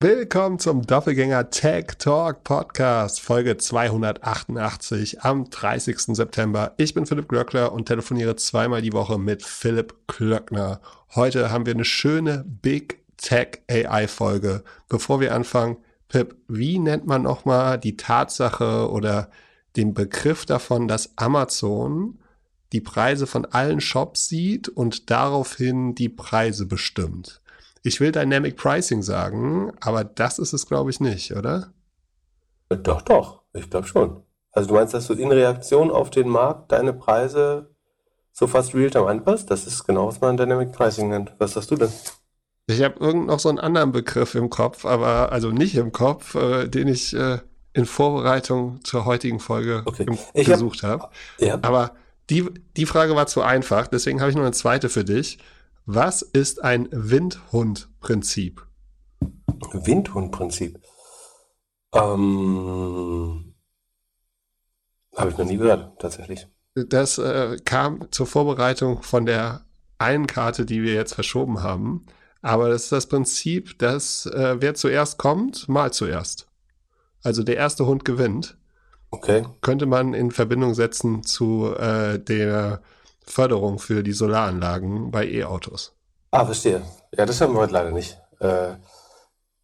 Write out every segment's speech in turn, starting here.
Willkommen zum Doppelgänger Tech Talk Podcast, Folge 288 am 30. September. Ich bin Philipp Glöckler und telefoniere zweimal die Woche mit Philipp Klöckner. Heute haben wir eine schöne Big Tech AI Folge. Bevor wir anfangen, Pip, wie nennt man nochmal die Tatsache oder den Begriff davon, dass Amazon die Preise von allen Shops sieht und daraufhin die Preise bestimmt? Ich will Dynamic Pricing sagen, aber das ist es, glaube ich, nicht, oder? Doch, doch, ich glaube schon. Also du meinst, dass du in Reaktion auf den Markt deine Preise so fast real-time anpasst? Das ist genau, was man Dynamic Pricing nennt. Was sagst du denn? Ich habe irgend noch so einen anderen Begriff im Kopf, aber also nicht im Kopf, äh, den ich äh, in Vorbereitung zur heutigen Folge okay. gesucht habe. Hab. Ja. Aber die, die Frage war zu einfach, deswegen habe ich noch eine zweite für dich. Was ist ein Windhundprinzip? Windhundprinzip? Ähm, Habe ich noch nie gehört, tatsächlich. Das äh, kam zur Vorbereitung von der einen Karte, die wir jetzt verschoben haben. Aber das ist das Prinzip, dass äh, wer zuerst kommt, mal zuerst. Also der erste Hund gewinnt. Okay. Könnte man in Verbindung setzen zu äh, der Förderung für die Solaranlagen bei E-Autos. Ah, verstehe. Ja, das haben wir heute leider nicht. Äh,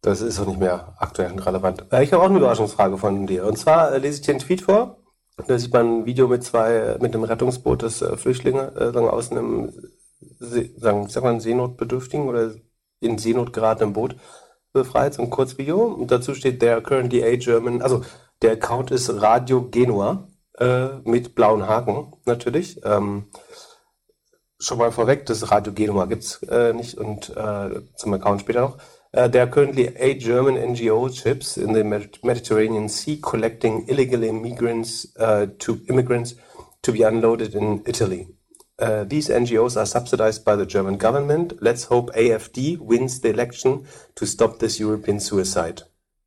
das ist auch nicht mehr aktuell und relevant. Äh, ich habe auch eine Überraschungsfrage von dir. Und zwar äh, lese ich dir einen Tweet vor. Da sieht man ein Video mit zwei, mit einem Rettungsboot, das Flüchtlinge sagen, aus einem, sagen, sag mal, Seenotbedürftigen oder in Seenot geratenen Boot befreit. So ein Kurzvideo. Und dazu steht der currently a German, also der Account ist Radio Genua mit blauen Haken natürlich. Ähm, schon mal vorweg, das Radio Genua gibt's äh, nicht und äh, zum Account später noch. Uh, there are currently eight German NGO ships in the Mediterranean Sea collecting illegal immigrants uh, to immigrants to be unloaded in Italy. Uh, these NGOs are subsidized by the German government. Let's hope AfD wins the election to stop this European suicide.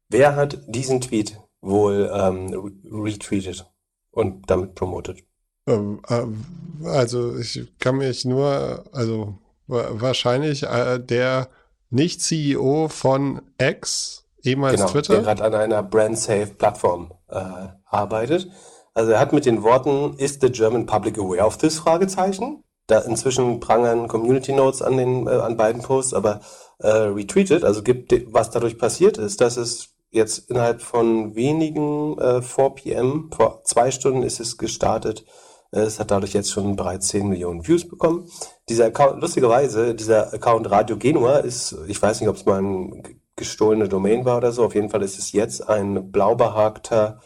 Wer hat diesen Tweet wohl ähm, retweetet und damit promotet? Ähm, ähm, also ich kann mich nur, also wahrscheinlich äh, der nicht CEO von X, ehemals genau, Twitter. Der gerade an einer Brand-Safe-Plattform äh, arbeitet. Also er hat mit den Worten, ist the German public aware of this? Fragezeichen. Da inzwischen prangern Community Notes an den äh, an beiden Posts, aber äh, retweetet, also gibt, was dadurch passiert ist, dass es jetzt innerhalb von wenigen äh, 4 p.m., vor zwei Stunden ist es gestartet, es hat dadurch jetzt schon bereits 10 Millionen Views bekommen. Dieser Account, lustigerweise, dieser Account Radio Genua ist, ich weiß nicht, ob es mal ein gestohlene Domain war oder so, auf jeden Fall ist es jetzt ein blau behagter,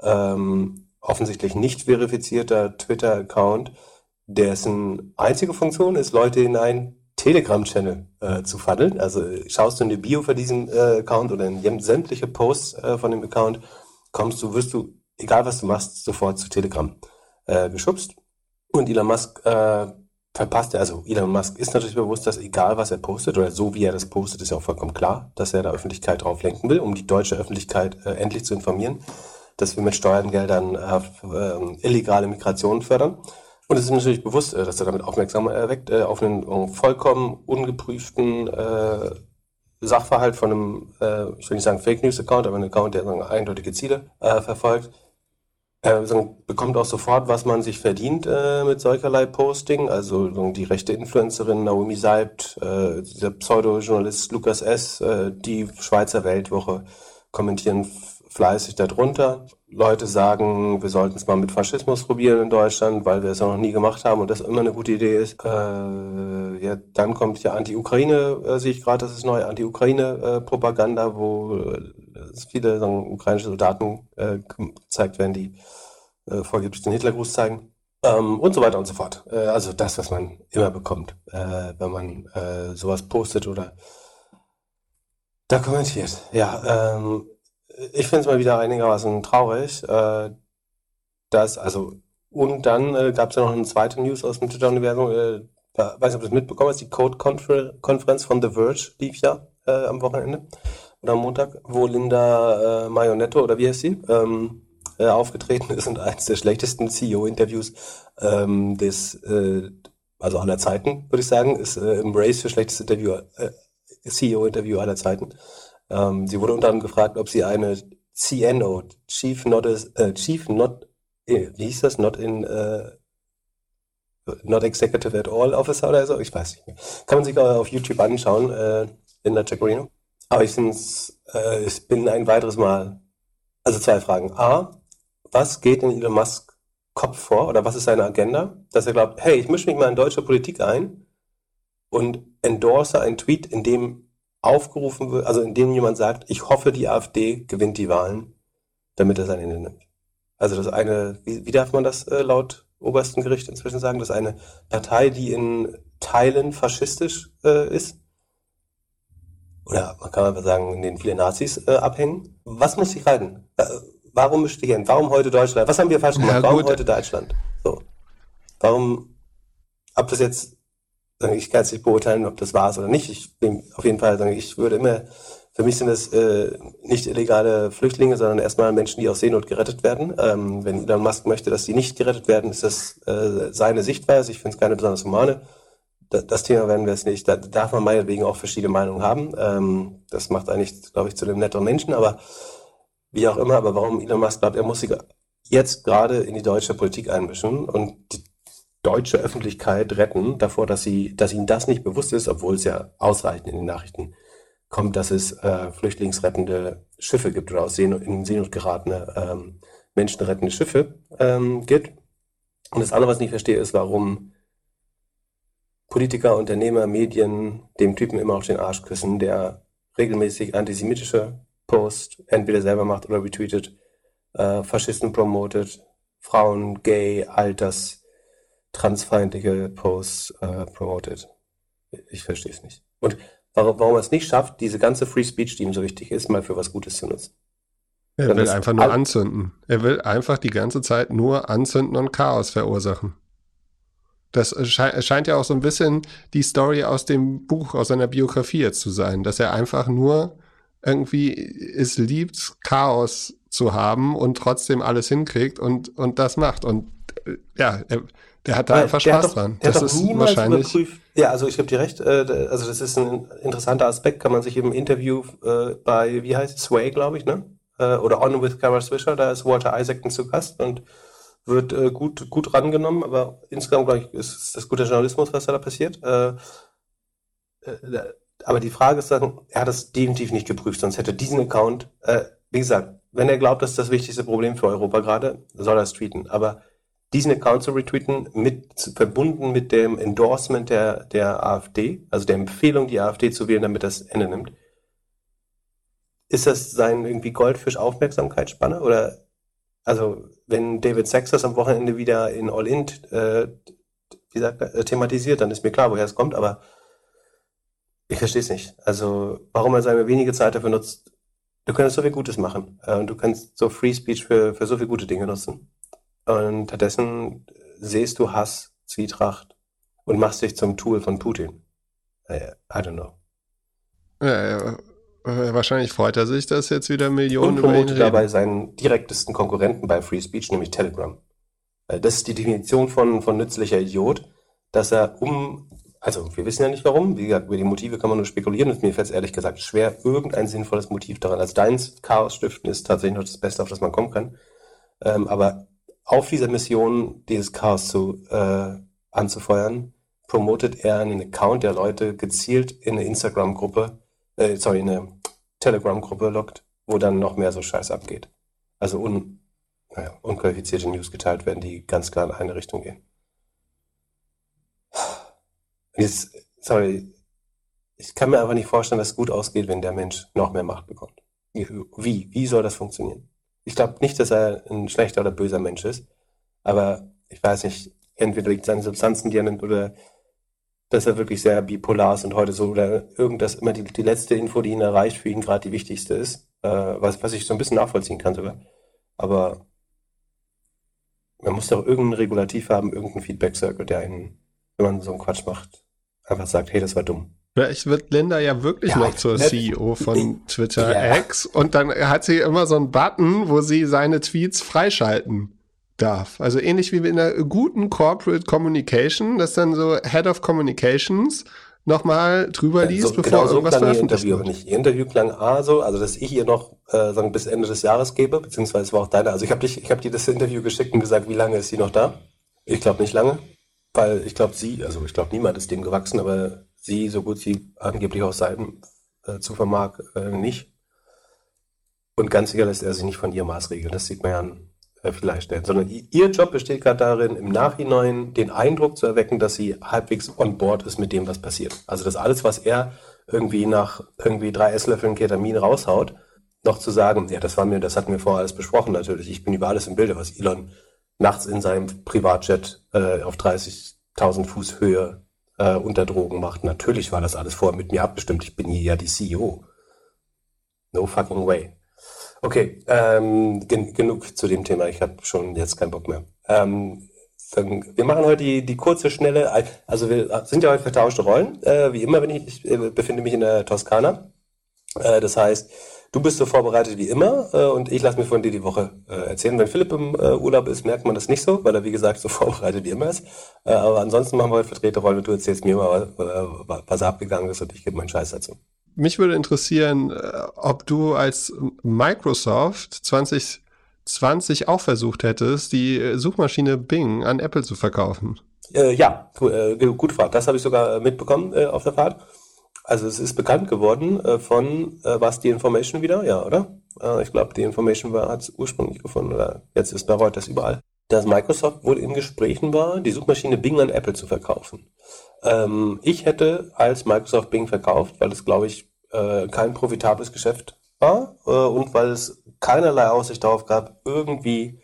ähm, offensichtlich nicht verifizierter Twitter-Account, dessen einzige Funktion ist, Leute in einen Telegram-Channel äh, zu faddeln. Also schaust du in die Bio für diesen äh, Account oder in sämtliche Posts äh, von dem Account, kommst du, wirst du, egal was du machst, sofort zu Telegram äh, geschubst. Und Elon Musk äh, verpasst er, also Elon Musk ist natürlich bewusst, dass egal was er postet oder so wie er das postet, ist ja auch vollkommen klar, dass er da Öffentlichkeit drauf lenken will, um die deutsche Öffentlichkeit äh, endlich zu informieren, dass wir mit Steuergeldern äh, äh, illegale Migration fördern. Und es ist natürlich bewusst, äh, dass er damit Aufmerksamkeit erweckt äh, auf einen vollkommen ungeprüften äh, Sachverhalt von einem, äh, ich will nicht sagen Fake News Account, aber ein Account, der eindeutige Ziele äh, verfolgt äh, sagen, bekommt auch sofort, was man sich verdient äh, mit solcherlei Posting. Also die rechte Influencerin Naomi Seibt, äh, der Pseudo-Journalist Lukas S., äh, die Schweizer Weltwoche kommentieren fleißig darunter. Leute sagen, wir sollten es mal mit Faschismus probieren in Deutschland, weil wir es noch nie gemacht haben und das immer eine gute Idee ist. Äh, ja, dann kommt ja Anti-Ukraine, äh, sehe ich gerade, das ist neue Anti-Ukraine-Propaganda, wo äh, viele sagen, ukrainische Soldaten äh, gezeigt werden, die äh, vorgeblich den Hitlergruß zeigen. Ähm, und so weiter und so fort. Äh, also das, was man immer bekommt, äh, wenn man äh, sowas postet oder da kommentiert. Ja, ähm, ich finde es mal wieder einigermaßen traurig, äh, dass, also, und dann gab es ja noch eine zweite News aus dem Twitter-Universum, weiß nicht, ob du das mitbekommen hast, die Code-Konferenz von The Verge lief ja äh, am Wochenende oder am Montag, wo Linda äh, Marionetto, oder wie heißt sie, ähm, äh, aufgetreten ist und eines der schlechtesten CEO-Interviews ähm, des, äh, also aller Zeiten, würde ich sagen, ist äh, im Race für schlechteste Interview, äh, CEO-Interview aller Zeiten. Ähm, sie wurde unter anderem gefragt, ob sie eine CNO, Chief Not, äh, Chief Not, äh, wie hieß das? Not in, äh, Not Executive at All Officer oder so, ich weiß nicht mehr. Kann man sich auf YouTube anschauen, äh, Linda Jacarino. Aber ich, äh, ich bin ein weiteres Mal, also zwei Fragen. A, was geht in Elon Musk Kopf vor oder was ist seine Agenda? Dass er glaubt, hey, ich mische mich mal in deutsche Politik ein und endorse einen Tweet, in dem aufgerufen wird, also in dem jemand sagt, ich hoffe, die AfD gewinnt die Wahlen, damit er sein Ende nimmt. Also das eine, wie, wie darf man das äh, laut obersten Gericht inzwischen sagen, dass eine Partei, die in Teilen faschistisch äh, ist, oder man kann einfach sagen, in denen viele Nazis äh, abhängen. Was muss ich halten? Äh, warum hin? Warum heute Deutschland? Was haben wir falsch gemacht? Ja, warum heute Deutschland? So. Warum, ob das jetzt, ich kann es nicht beurteilen, ob das war es oder nicht. Ich bin auf jeden Fall, ich würde immer für mich sind es äh, nicht illegale Flüchtlinge, sondern erstmal Menschen, die aus Seenot gerettet werden. Ähm, wenn Elon Musk möchte, dass die nicht gerettet werden, ist das äh, seine Sichtweise. Ich finde es keine besonders humane. Da, das Thema werden wir es nicht. Da darf man meinetwegen auch verschiedene Meinungen haben. Ähm, das macht eigentlich, glaube ich, zu dem netteren Menschen. Aber wie auch immer, aber warum Elon Musk glaubt, er muss sich jetzt gerade in die deutsche Politik einmischen und die deutsche Öffentlichkeit retten davor, dass sie, dass ihnen das nicht bewusst ist, obwohl es ja ausreichend in den Nachrichten kommt, dass es äh, flüchtlingsrettende Schiffe gibt oder aus Seenot, in Seenot geratene ähm, menschenrettende Schiffe ähm, gibt. Und das andere, was ich nicht verstehe, ist, warum Politiker, Unternehmer, Medien dem Typen immer auf den Arsch küssen, der regelmäßig antisemitische Posts entweder selber macht oder retweetet, äh, Faschisten promotet, Frauen, Gay, Alters, transfeindliche Posts äh, promotet. Ich verstehe es nicht. Und warum, warum er es nicht schafft, diese ganze Free Speech, die ihm so wichtig ist, mal für was Gutes zu nutzen. Er Dann will einfach nur anzünden. Er will einfach die ganze Zeit nur anzünden und Chaos verursachen. Das sche scheint ja auch so ein bisschen die Story aus dem Buch, aus seiner Biografie jetzt zu sein, dass er einfach nur irgendwie es liebt, Chaos zu haben und trotzdem alles hinkriegt und, und das macht. Und äh, ja, er, der hat da einfach Spaß doch, dran. das ist wahrscheinlich. Überprüft. Ja, also ich gebe dir recht. Äh, also das ist ein interessanter Aspekt, kann man sich im Interview äh, bei, wie heißt es, Sway, glaube ich, ne? Äh, oder On with Kara Swisher, da ist Walter Isaacson zu Gast und wird äh, gut, gut rangenommen, aber insgesamt, glaube ich, ist das guter Journalismus, was da passiert. Äh, äh, aber die Frage ist dann, er hat es definitiv nicht geprüft, sonst hätte diesen Account, äh, wie gesagt, wenn er glaubt, das ist das wichtigste Problem für Europa gerade, soll er es tweeten. Aber diesen Account zu retweeten, mit, verbunden mit dem Endorsement der, der AfD, also der Empfehlung, die AfD zu wählen, damit das Ende nimmt, ist das sein irgendwie Goldfisch-Aufmerksamkeitsspanne? Oder, also, wenn David Sachs das am Wochenende wieder in All-In, äh, wie sagt er, äh, thematisiert, dann ist mir klar, woher es kommt, aber ich verstehe es nicht. Also, warum er seine wenige Zeit dafür nutzt. Du könntest so viel Gutes machen. Äh, und du kannst so Free Speech für, für so viele gute Dinge nutzen. Und stattdessen siehst du Hass, Zwietracht und machst dich zum Tool von Putin. Äh, I don't know. Ja, ja. Äh, wahrscheinlich freut er sich, dass jetzt wieder Millionen und reden. dabei seinen direktesten Konkurrenten bei Free Speech, nämlich Telegram. Das ist die Definition von, von nützlicher Idiot, dass er um also wir wissen ja nicht warum. Wie gesagt, über die Motive kann man nur spekulieren und mir fällt es ehrlich gesagt schwer, irgendein sinnvolles Motiv daran. Also deins Chaos stiften ist tatsächlich noch das Beste, auf das man kommen kann. Ähm, aber auf dieser Mission, dieses Chaos zu äh, anzufeuern, promotet er einen Account, der Leute gezielt in eine Instagram-Gruppe, äh, sorry, in eine Telegram-Gruppe lockt, wo dann noch mehr so Scheiß abgeht. Also un, naja, unqualifizierte News geteilt werden, die ganz klar in eine Richtung gehen. Jetzt, sorry, ich kann mir einfach nicht vorstellen, dass es gut ausgeht, wenn der Mensch noch mehr Macht bekommt. Wie? Wie soll das funktionieren? Ich glaube nicht, dass er ein schlechter oder böser Mensch ist, aber ich weiß nicht, entweder liegt seine Substanzen, die er nimmt, oder dass er wirklich sehr bipolar ist und heute so, oder irgendwas immer die, die letzte Info, die ihn erreicht, für ihn gerade die wichtigste ist, äh, was, was ich so ein bisschen nachvollziehen kann sogar. Aber man muss doch irgendein Regulativ haben, irgendein Feedback-Circle, der einen, wenn man so einen Quatsch macht, einfach sagt, hey, das war dumm. Vielleicht wird Linda ja wirklich ja, noch zur CEO von Twitter ja. X und dann hat sie immer so einen Button, wo sie seine Tweets freischalten darf. Also ähnlich wie in einer guten Corporate Communication, dass dann so Head of Communications nochmal drüber liest, so, bevor genau so irgendwas klang veröffentlicht Interview wird. nicht. Ihr Interview klang A so, also dass ich ihr noch äh, sagen bis Ende des Jahres gebe, beziehungsweise war auch deine. Also ich habe dich, ich habe dir das Interview geschickt und gesagt, wie lange ist sie noch da? Ich glaube nicht lange, weil ich glaube sie, also ich glaube niemand ist dem gewachsen, aber sie, so gut sie angeblich auch sein äh, zu vermag, äh, nicht. Und ganz sicher lässt er sich nicht von ihr maßregeln. Das sieht man ja an vielleicht stellen, sondern ihr Job besteht gerade darin, im Nachhinein den Eindruck zu erwecken, dass sie halbwegs on board ist mit dem, was passiert. Also dass alles, was er irgendwie nach irgendwie drei Esslöffeln Ketamin raushaut, noch zu sagen, ja, das war mir, das hatten wir vorher alles besprochen natürlich. Ich bin über alles im Bilde, was Elon nachts in seinem Privatjet äh, auf 30.000 Fuß Höhe äh, unter Drogen macht. Natürlich war das alles vorher mit mir abgestimmt. Ich bin hier ja die CEO. No fucking way. Okay, ähm, gen genug zu dem Thema. Ich habe schon jetzt keinen Bock mehr. Ähm, wir machen heute die, die kurze, schnelle, also wir sind ja heute vertauschte Rollen. Äh, wie immer, wenn ich, ich äh, befinde mich in der Toskana. Äh, das heißt, du bist so vorbereitet wie immer äh, und ich lasse mir von dir die Woche äh, erzählen. Wenn Philipp im äh, Urlaub ist, merkt man das nicht so, weil er wie gesagt so vorbereitet wie immer ist. Äh, aber ansonsten machen wir heute Vertreterrollen und du erzählst mir mal, äh, was abgegangen ist und ich gebe meinen Scheiß dazu. Mich würde interessieren, äh, ob du als Microsoft 2020 auch versucht hättest, die äh, Suchmaschine Bing an Apple zu verkaufen. Äh, ja, äh, gu- gute Frage. Das habe ich sogar äh, mitbekommen äh, auf der Fahrt. Also es ist bekannt geworden von, äh, war die Information wieder? Ja, oder? Ich glaube, die Information hat es ursprünglich gefunden, oder jetzt ist bei Reuters überall, dass Microsoft wohl in Gesprächen war, die Suchmaschine Bing an Apple zu verkaufen. Ähm, ich hätte als Microsoft Bing verkauft, weil es, glaube ich, äh, kein profitables Geschäft war äh, und weil es keinerlei Aussicht darauf gab, irgendwie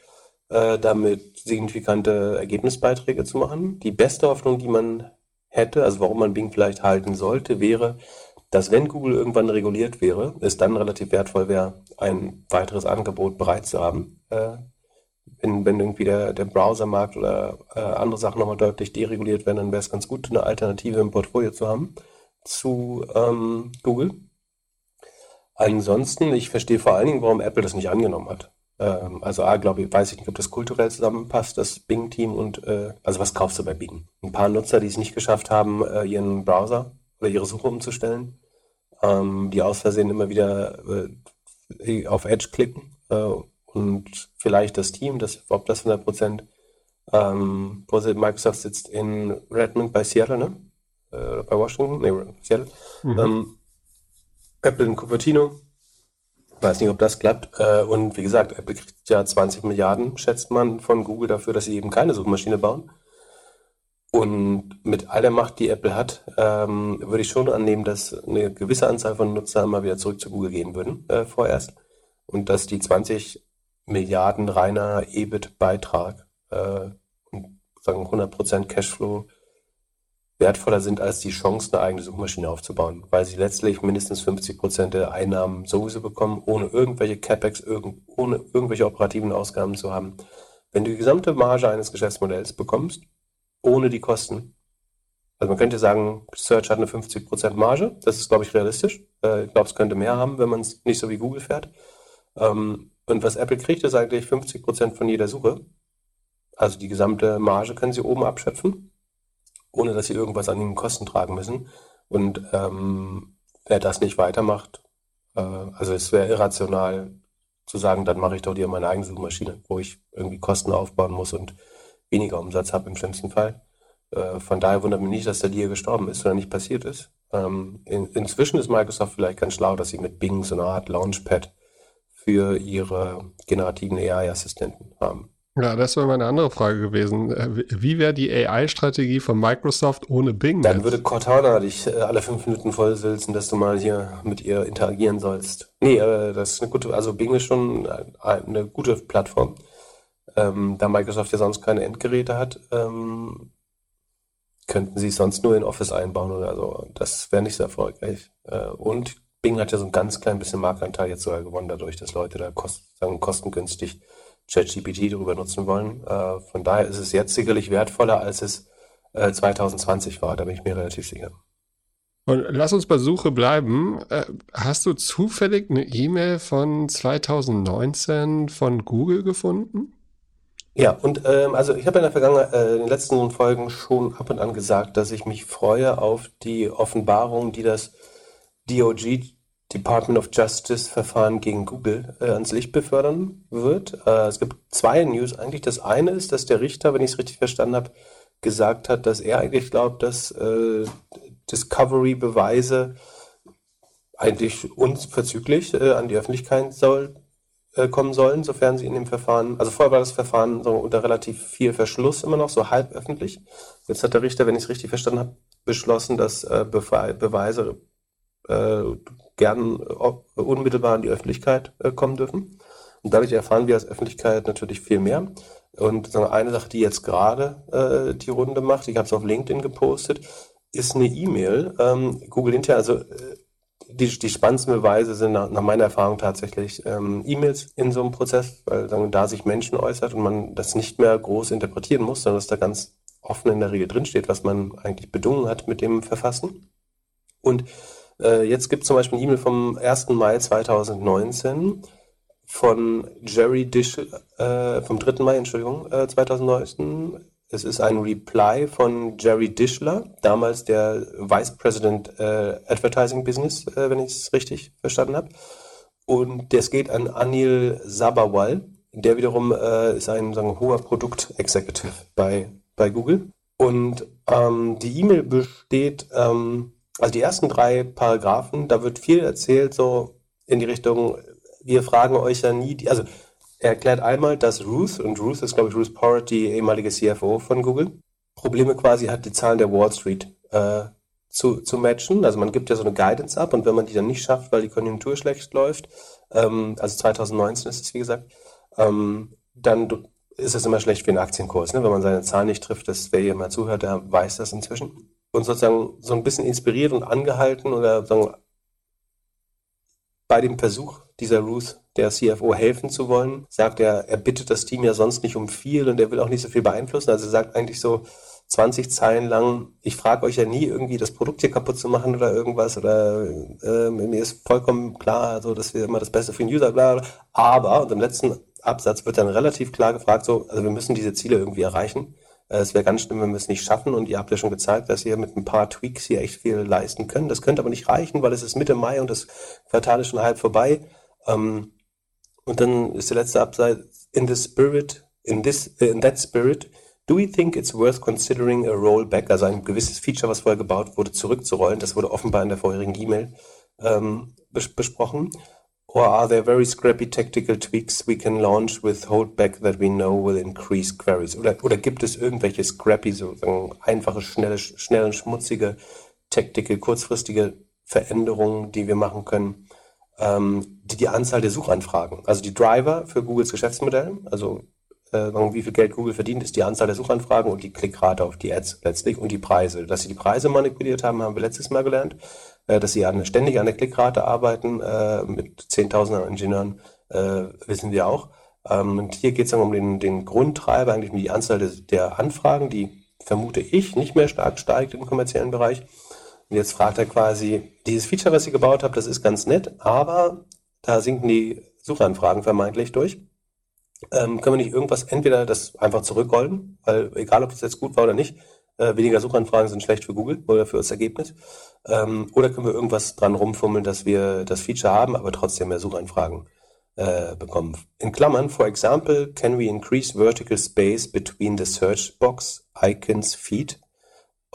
äh, damit signifikante Ergebnisbeiträge zu machen. Die beste Hoffnung, die man hätte, also warum man Bing vielleicht halten sollte, wäre, dass wenn Google irgendwann reguliert wäre, es dann relativ wertvoll wäre, ein weiteres Angebot bereit zu haben. Äh, wenn, wenn irgendwie der, der Browsermarkt oder äh, andere Sachen nochmal deutlich dereguliert werden, dann wäre es ganz gut, eine Alternative im Portfolio zu haben zu ähm, Google. Ansonsten, ich verstehe vor allen Dingen, warum Apple das nicht angenommen hat. Ähm, also A, glaube ich, weiß ich nicht, ob das kulturell zusammenpasst, das Bing-Team und, äh, also was kaufst du bei Bing? Ein paar Nutzer, die es nicht geschafft haben, äh, ihren Browser oder ihre Suche umzustellen, ähm, die aus Versehen immer wieder äh, auf Edge klicken äh, und vielleicht das Team, das, ob das 100 Prozent, ähm, Microsoft sitzt in Redmond bei Seattle, ne? Äh, bei Washington? Nee, Seattle. Ähm, Apple in Cupertino. Weiß nicht, ob das klappt. Äh, und wie gesagt, Apple kriegt ja 20 Milliarden, schätzt man, von Google dafür, dass sie eben keine Suchmaschine bauen. Und mit all der Macht, die Apple hat, ähm, würde ich schon annehmen, dass eine gewisse Anzahl von Nutzern mal wieder zurück zu Google gehen würden, äh, vorerst. Und dass die 20 Milliarden reiner EBIT-Beitrag äh, und sagen 100% Cashflow wertvoller sind als die Chance, eine eigene Suchmaschine aufzubauen, weil sie letztlich mindestens 50 Prozent der Einnahmen sowieso bekommen, ohne irgendwelche CapEx, irgend, ohne irgendwelche operativen Ausgaben zu haben. Wenn du die gesamte Marge eines Geschäftsmodells bekommst, ohne die Kosten, also man könnte sagen, Search hat eine 50 Prozent Marge, das ist, glaube ich, realistisch. Äh, ich glaube, es könnte mehr haben, wenn man es nicht so wie Google fährt. Ähm, und was Apple kriegt, ist eigentlich 50 Prozent von jeder Suche. Also die gesamte Marge können sie oben abschöpfen ohne dass sie irgendwas an den Kosten tragen müssen. Und ähm, wer das nicht weitermacht, äh, also es wäre irrational zu sagen, dann mache ich doch dir meine eigene Suchmaschine, wo ich irgendwie Kosten aufbauen muss und weniger Umsatz habe im schlimmsten Fall. Äh, von daher wundert mich nicht, dass der Deal gestorben ist oder nicht passiert ist. Ähm, in, inzwischen ist Microsoft vielleicht ganz schlau, dass sie mit Bing so eine Art Launchpad für ihre generativen AI-Assistenten haben. Ja, das wäre meine andere Frage gewesen. Äh, wie- wäre die AI-Strategie von Microsoft ohne Bing? Dann jetzt? würde Cortana dich äh, alle fünf Minuten vollsülzen, dass du mal hier mit ihr interagieren sollst. Nee, äh, das ist eine gute, also Bing ist schon ein- eine gute Plattform. Ähm, da Microsoft ja sonst keine Endgeräte hat, ähm, könnten sie es sonst nur in Office einbauen oder so. Das wäre nicht so erfolgreich. Äh, und Bing hat ja so ein ganz klein bisschen Marktanteil jetzt sogar gewonnen, dadurch, dass Leute da kost, sagen, kostengünstig ChatGPT darüber nutzen wollen. Äh, von daher ist es jetzt sicherlich wertvoller, als es äh, 2020 war, da bin ich mir relativ sicher. Und lass uns bei Suche bleiben. Äh, Hast du zufällig eine E-Mail von 2019 von Google gefunden? Ja, und ähm, also ich habe in der Vergangenheit, äh, in den letzten Folgen schon ab und an gesagt, dass ich mich freue auf die Offenbarung, die das DOG, Department of Justice Verfahren gegen Google äh, ans Licht befördern wird. Äh, es gibt zwei News eigentlich. Das eine ist, dass der Richter, wenn ich es richtig verstanden habe, gesagt hat, dass er eigentlich glaubt, dass äh, Discovery-Beweise eigentlich unverzüglich äh, an die Öffentlichkeit soll, äh, kommen sollen, sofern sie in dem Verfahren, also vorher war das Verfahren so unter relativ viel Verschluss immer noch, so halb öffentlich. Jetzt hat der Richter, wenn ich es richtig verstanden habe, beschlossen, dass äh, Beweise äh, gern äh, unmittelbar in die Öffentlichkeit äh, kommen dürfen. Und dadurch erfahren wir als Öffentlichkeit natürlich viel mehr. Und eine Sache, die jetzt gerade äh, die Runde macht, ich habe es auf LinkedIn gepostet, ist eine E-Mail. Ähm, Google intern, also äh, die, die spannendsten Beweise sind nach, nach meiner Erfahrung tatsächlich ähm, E-Mails in so einem Prozess, weil dann, da sich Menschen äußert und man das nicht mehr groß interpretieren muss, sondern dass da ganz offen in der Regel drinsteht, was man eigentlich bedungen hat mit dem Verfassen. Und äh, jetzt gibt es zum Beispiel eine E-Mail vom 1. Mai 2019 von Jerry Dish, äh, vom 3. Mai, Entschuldigung, äh, 2019. Es ist ein Reply von Jerry Dischler, damals der Vice President äh, Advertising Business, äh, wenn ich es richtig verstanden habe. Und das geht an Anil Sabawal. Der wiederum äh, ist ein sagen, hoher Produkt-Executive bei, bei Google. Und ähm, die E-Mail besteht ähm, also die ersten drei Paragraphen, da wird viel erzählt, so in die Richtung, wir fragen euch ja nie, die, also er erklärt einmal, dass Ruth, und Ruth ist, glaube ich, Ruth Porritt, die ehemalige CFO von Google, Probleme quasi hat, die Zahlen der Wall Street äh, zu, zu matchen. Also man gibt ja so eine Guidance ab und wenn man die dann nicht schafft, weil die Konjunktur schlecht läuft, ähm, also 2019 ist es wie gesagt, ähm, dann ist es immer schlecht für den Aktienkurs. Ne? Wenn man seine Zahlen nicht trifft, das, wer hier mal zuhört, der weiß das inzwischen und sozusagen so ein bisschen inspiriert und angehalten oder sagen, bei dem Versuch dieser Ruth, der CFO, helfen zu wollen, sagt er, er bittet das Team ja sonst nicht um viel und er will auch nicht so viel beeinflussen. Also er sagt eigentlich so 20 Zeilen lang, ich frage euch ja nie irgendwie das Produkt hier kaputt zu machen oder irgendwas oder äh, mir ist vollkommen klar, so dass wir immer das Beste für den User, bla, bla. aber und im letzten Absatz wird dann relativ klar gefragt, so, also wir müssen diese Ziele irgendwie erreichen. Äh, es wäre ganz schlimm, wenn wir es nicht schaffen. Und ihr habt ja schon gezeigt, dass ihr mit ein paar Tweaks hier echt viel leisten könnt. Das könnte aber nicht reichen, weil es ist Mitte Mai und das Quartal ist schon halb vorbei. Ähm, und dann ist der letzte Absatz, in the spirit, in this, in that spirit, do we think it's worth considering a rollback, also ein gewisses Feature, was vorher gebaut wurde, zurückzurollen? Das wurde offenbar in der vorherigen E-Mail ähm, bes besprochen. Or are there very scrappy tactical tweaks we can launch with holdback that we know will increase queries? Oder, oder gibt es irgendwelche scrappy, so einfache, schnelle, schnelle, schmutzige, tactical, kurzfristige Veränderungen, die wir machen können, ähm, die die Anzahl der Suchanfragen, also die Driver für Googles Geschäftsmodell, also äh, wie viel Geld Google verdient, ist die Anzahl der Suchanfragen und die Klickrate auf die Ads letztlich und die Preise. Dass sie die Preise manipuliert haben, haben wir letztes Mal gelernt. Äh, dass sie an, ständig an der Klickrate arbeiten, äh, mit Zehntausenden Ingenieuren, äh, wissen wir auch. Ähm, und hier geht es dann um den, den Grundtreiber, eigentlich um die Anzahl des, der Anfragen, die vermute ich nicht mehr stark steigt im kommerziellen Bereich. Und jetzt fragt er quasi, dieses Feature, was ihr gebaut habt, das ist ganz nett, aber da sinken die Suchanfragen vermeintlich durch. Ähm, können wir nicht irgendwas, entweder das einfach zurückrollen, weil egal ob das jetzt gut war oder nicht, äh, weniger Suchanfragen sind schlecht für Google oder für das Ergebnis. Ähm, oder können wir irgendwas dran rumfummeln, dass wir das Feature haben, aber trotzdem mehr Suchanfragen äh, bekommen. In Klammern, for example, can we increase vertical space between the search box icons feed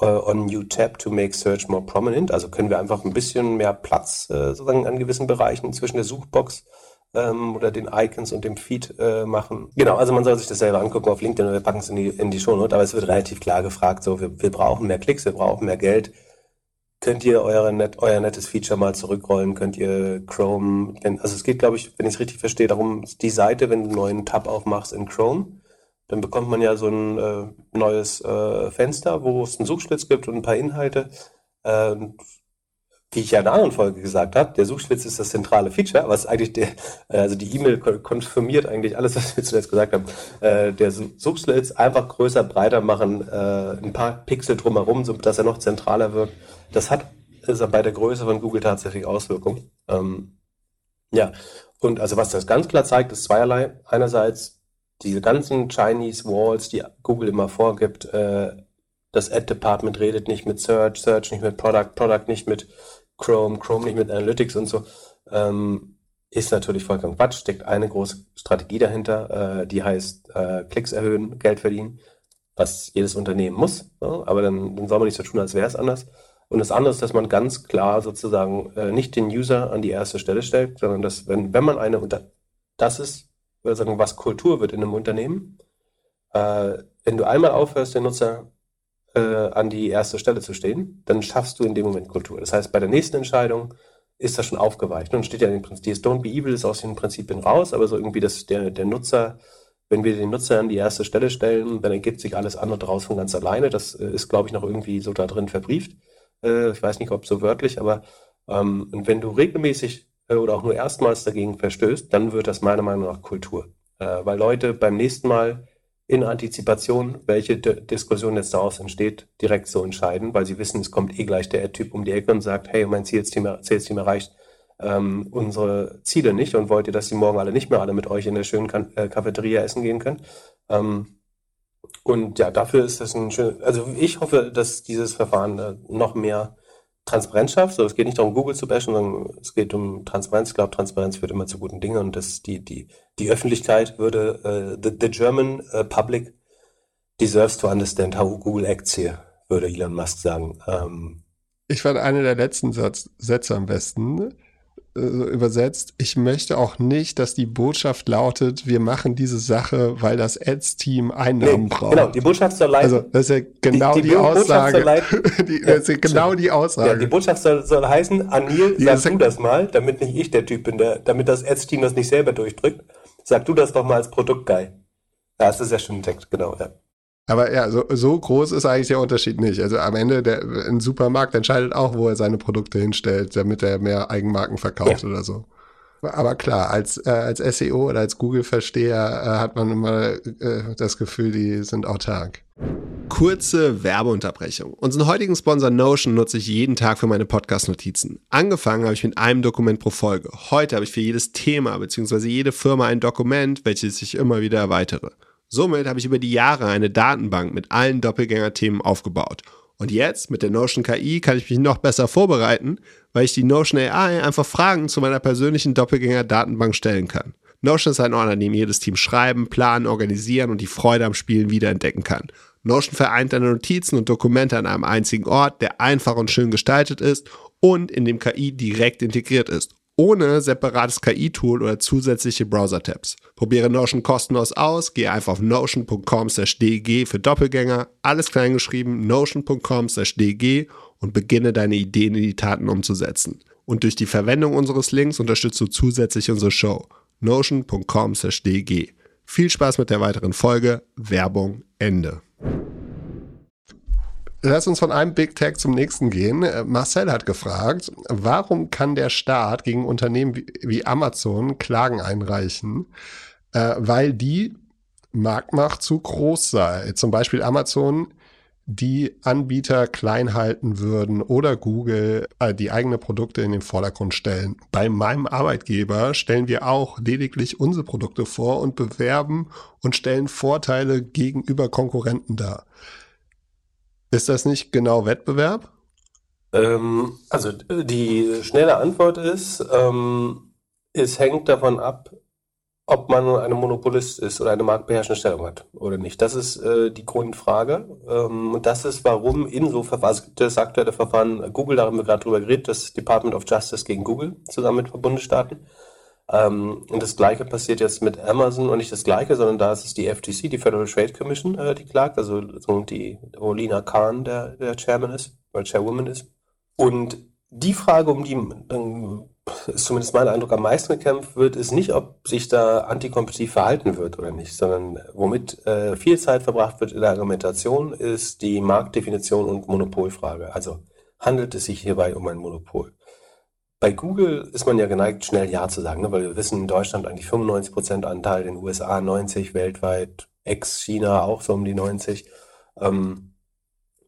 uh, on new tab to make search more prominent? Also können wir einfach ein bisschen mehr Platz äh, sozusagen an gewissen Bereichen zwischen der Suchbox ähm, oder den Icons und dem Feed äh, machen. Genau, also man soll sich das selber angucken auf LinkedIn und wir packen es in die, in die Shownote, aber es wird relativ klar gefragt, so wir, wir brauchen mehr Klicks, wir brauchen mehr Geld könnt ihr eure net, euer nettes Feature mal zurückrollen, könnt ihr Chrome, wenn, also es geht, glaube ich, wenn ich es richtig verstehe, darum, die Seite, wenn du einen neuen Tab aufmachst in Chrome, dann bekommt man ja so ein äh, neues äh, Fenster, wo es einen Suchschlitz gibt und ein paar Inhalte. Äh, wie ich ja in einer anderen Folge gesagt habe, der Suchschlitz ist das zentrale Feature, was eigentlich der, äh, also die E-Mail konfirmiert eigentlich alles, was wir zuletzt gesagt haben. Äh, der Suchschlitz einfach größer, breiter machen, äh, ein paar Pixel drumherum, so dass er noch zentraler wirkt. Das hat ist bei der Größe von Google tatsächlich Auswirkungen. Ähm, ja, und also was das ganz klar zeigt, ist zweierlei. Einerseits diese ganzen Chinese Walls, die Google immer vorgibt, äh, das Ad Department redet nicht mit Search, Search nicht mit Product, Product nicht mit Chrome, Chrome nicht mit Analytics und so, ähm, ist natürlich vollkommen Quatsch. Steckt eine große Strategie dahinter, äh, die heißt äh, Klicks erhöhen, Geld verdienen, was jedes Unternehmen muss. Ja? Aber dann, dann soll man nicht so tun, als wäre es anders. Und das andere ist, dass man ganz klar sozusagen äh, nicht den User an die erste Stelle stellt, sondern dass, wenn, wenn man eine, das ist, sagen, was Kultur wird in einem Unternehmen, äh, wenn du einmal aufhörst, den Nutzer äh, an die erste Stelle zu stehen, dann schaffst du in dem Moment Kultur. Das heißt, bei der nächsten Entscheidung ist das schon aufgeweicht. Und steht ja im Prinzip, dieses Don't be evil ist aus den Prinzipien raus, aber so irgendwie, dass der, der Nutzer, wenn wir den Nutzer an die erste Stelle stellen, dann ergibt sich alles andere draus von ganz alleine. Das äh, ist, glaube ich, noch irgendwie so da drin verbrieft. Äh, ich weiß nicht, ob so wörtlich, aber ähm, und wenn du regelmäßig äh, oder auch nur erstmals dagegen verstößt, dann wird das meiner Meinung nach Kultur. Äh, weil Leute beim nächsten Mal in Antizipation, welche D Diskussion jetzt daraus entsteht, direkt so entscheiden, weil sie wissen, es kommt eh gleich der Typ um die Ecke und sagt, hey, mein Zielteam, Zielteam erreicht ähm, unsere Ziele nicht und wollt ihr, dass sie morgen alle nicht mehr alle mit euch in der schönen kan äh, Cafeteria essen gehen können? Ähm, und ja, dafür ist das ein schön, also ich hoffe, dass dieses Verfahren äh, noch mehr Transparenz schafft. So, es geht nicht darum, Google zu bashen, sondern es geht um Transparenz. Ich glaube, Transparenz führt immer zu guten Dingen und das, die, die, die Öffentlichkeit würde, uh, the, the German uh, public deserves to understand how Google acts here, würde Elon Musk sagen. Ähm, ich fand eine der letzten Satz, Sätze am besten. Äh, übersetzt, ich möchte auch nicht, dass die Botschaft lautet, wir machen diese Sache, weil das Ads-Team Einnahmen nee, braucht. Genau, die Botschaft soll leiten. Also, das ist ja genau die, die, die Aussage. die, das ist ja genau die Aussage. Ja, die Botschaft soll, soll heißen, Anil, sag du das mal, damit nicht ich der Typ bin, der, damit das Ads-Team das nicht selber durchdrückt. Sag du das doch mal als Produktguy. Ja, das ist ja schon ein Text, genau, ja. Aber ja, so, so groß ist eigentlich der Unterschied nicht. Also am Ende, der, ein Supermarkt entscheidet auch, wo er seine Produkte hinstellt, damit er mehr Eigenmarken verkauft ja. oder so. Aber klar, als, äh, als SEO oder als Google-Versteher äh, hat man immer äh, das Gefühl, die sind autark. Kurze Werbeunterbrechung. Unseren heutigen Sponsor Notion nutze ich jeden Tag für meine Podcast-Notizen. Angefangen habe ich mit einem Dokument pro Folge. Heute habe ich für jedes Thema bzw. jede Firma ein Dokument, welches ich immer wieder erweitere. Somit habe ich über die Jahre eine Datenbank mit allen Doppelgänger-Themen aufgebaut. Und jetzt mit der Notion KI kann ich mich noch besser vorbereiten, weil ich die Notion AI einfach Fragen zu meiner persönlichen Doppelgänger-Datenbank stellen kann. Notion ist ein Ort, an dem jedes Team schreiben, planen, organisieren und die Freude am Spielen wiederentdecken kann. Notion vereint deine Notizen und Dokumente an einem einzigen Ort, der einfach und schön gestaltet ist und in dem KI direkt integriert ist, ohne separates KI-Tool oder zusätzliche Browser-Tabs. Probiere Notion kostenlos aus, gehe einfach auf notion.com/dg für Doppelgänger, alles kleingeschrieben, notion.com/dg und beginne deine Ideen in die Taten umzusetzen. Und durch die Verwendung unseres Links unterstützt du zusätzlich unsere Show. notion.com/dg. Viel Spaß mit der weiteren Folge. Werbung Ende. Lass uns von einem Big Tech zum nächsten gehen. Äh, Marcel hat gefragt, warum kann der Staat gegen Unternehmen wie, Amazon Klagen einreichen, äh, weil die Marktmacht zu groß sei. Zum Beispiel Amazon die Anbieter klein halten würden oder Google äh, die eigene Produkte in den Vordergrund stellen. Bei meinem Arbeitgeber stellen wir auch lediglich unsere Produkte vor und bewerben und stellen Vorteile gegenüber Konkurrenten dar. Ist das nicht genau Wettbewerb? Ähm, also die schnelle Antwort ist, ähm, es hängt davon ab, ob man ein Monopolist ist oder eine marktbeherrschende Stellung hat oder nicht. Das ist äh, die Grundfrage. Ähm, und das ist, warum in so Verfahren, also das aktuelle Verfahren Google, da haben wir gerade drüber geredet, das Department of Justice gegen Google zusammen mit Verbundesstaaten. Ähm, und das Gleiche passiert jetzt mit Amazon und nicht das Gleiche, sondern da ist es die FTC, die Federal Trade Commission, äh, die klagt, also die Olina Khan, der, der Chairman ist, oder Chairwoman ist. Und die Frage, um die dann ist zumindest mein Eindruck am meisten gekämpft wird, ist nicht, ob sich da antikompetitiv verhalten wird oder nicht, sondern womit äh, viel Zeit verbracht wird in der Argumentation, ist die Marktdefinition und Monopolfrage. Also handelt es sich hierbei um ein Monopol? Bei Google ist man ja geneigt, schnell Ja zu sagen, ne? weil wir wissen, in Deutschland eigentlich 95% Anteil, in den USA 90, weltweit, ex-China auch so um die 90. Ähm,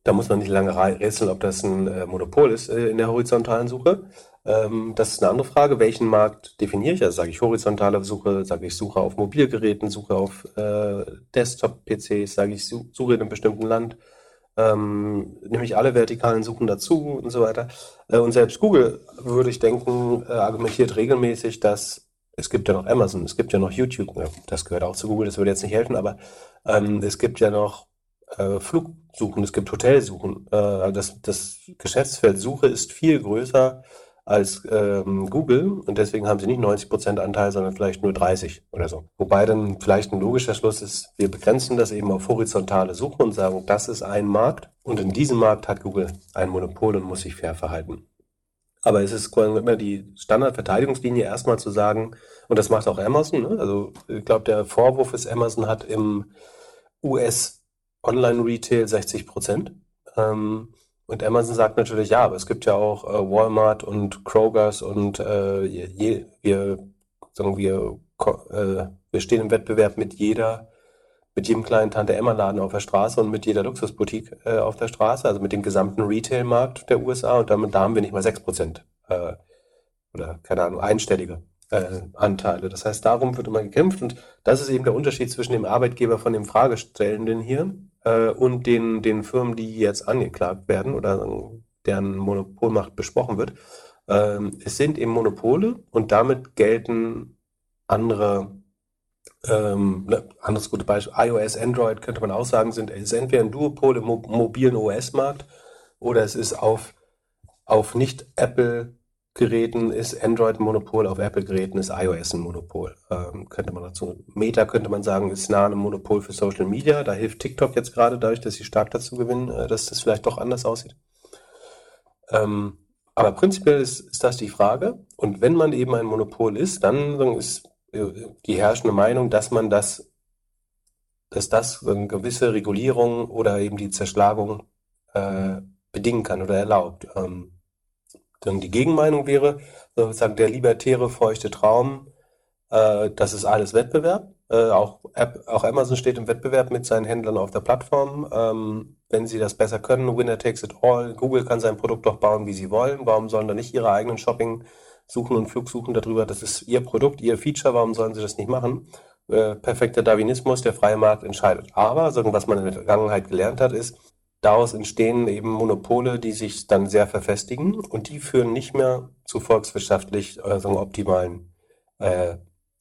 da muss man nicht lange rätseln, ob das ein äh, Monopol ist äh, in der horizontalen Suche. Ähm, das ist eine andere Frage. Welchen Markt definiere ich? Also sage ich horizontale Suche, sage ich Suche auf Mobilgeräten, Suche auf äh, Desktop-PCs, sage ich Suche in einem bestimmten Land. Ähm, nehme ich alle vertikalen Suchen dazu und so weiter. Äh, und selbst Google, würde ich denken, äh, argumentiert regelmäßig, dass es gibt ja noch Amazon, es gibt ja noch YouTube, das gehört auch zu Google, das würde jetzt nicht helfen, aber ähm, es gibt ja noch äh, Flugsuchen, es gibt Hotelsuchen. Äh, das, das Geschäftsfeld Suche ist viel größer als ähm, Google und deswegen haben sie nicht 90% Anteil, sondern vielleicht nur 30% oder so. Wobei dann vielleicht ein logischer Schluss ist, wir begrenzen das eben auf horizontale Suche und sagen, das ist ein Markt und in diesem Markt hat Google ein Monopol und muss sich fair verhalten. Aber es ist immer die Standardverteidigungslinie erstmal zu sagen, und das macht auch Amazon, ne? also ich glaube, der Vorwurf ist, Amazon hat im US Online-Retail 60 Prozent. Ähm, und Amazon sagt natürlich, ja, aber es gibt ja auch äh, Walmart und Krogers und äh, je, wir, sagen wir, äh, wir stehen im Wettbewerb mit jeder, mit jedem kleinen Tante-Emma-Laden auf der Straße und mit jeder Luxusboutique äh, auf der Straße, also mit dem gesamten Retail-Markt der USA und damit da haben wir nicht mal 6% äh, oder keine Ahnung, einstellige äh, Anteile. Das heißt, darum wird immer gekämpft. Und das ist eben der Unterschied zwischen dem Arbeitgeber von dem Fragestellenden hier äh, und den, den Firmen, die jetzt angeklagt werden oder deren Monopolmacht besprochen wird. Ähm, es sind eben Monopole und damit gelten andere, ähm, ne, anderes gutes Beispiel, iOS, Android könnte man auch sagen, sind, ist entweder ein Duopol im mo mobilen OS-Markt oder es ist auf, auf nicht Apple Geräten ist Android ein Monopol, auf Apple-Geräten ist iOS ein Monopol. Ähm, könnte man dazu. Meta könnte man sagen, ist nah einem Monopol für Social Media. Da hilft TikTok jetzt gerade dadurch, dass sie stark dazu gewinnen, äh, dass das vielleicht doch anders aussieht. Ähm, aber prinzipiell ist, ist das die Frage. Und wenn man eben ein Monopol ist, dann ist äh, die herrschende Meinung, dass man das, dass das eine gewisse Regulierung oder eben die Zerschlagung äh, bedingen kann oder erlaubt. Ähm, dann die Gegenmeinung wäre, sozusagen der libertäre, feuchte Traum, äh, das ist alles Wettbewerb. Äh, auch, App, auch Amazon steht im Wettbewerb mit seinen Händlern auf der Plattform. Ähm, wenn sie das besser können, Winner takes it all. Google kann sein Produkt doch bauen, wie sie wollen. Warum sollen da nicht ihre eigenen Shopping suchen und Flugsuchen darüber? Das ist ihr Produkt, ihr Feature. Warum sollen sie das nicht machen? Äh, perfekter Darwinismus, der freie Markt entscheidet. Aber, was man in der Vergangenheit gelernt hat, ist, Daraus entstehen eben Monopole, die sich dann sehr verfestigen und die führen nicht mehr zu volkswirtschaftlich sagen optimalen äh,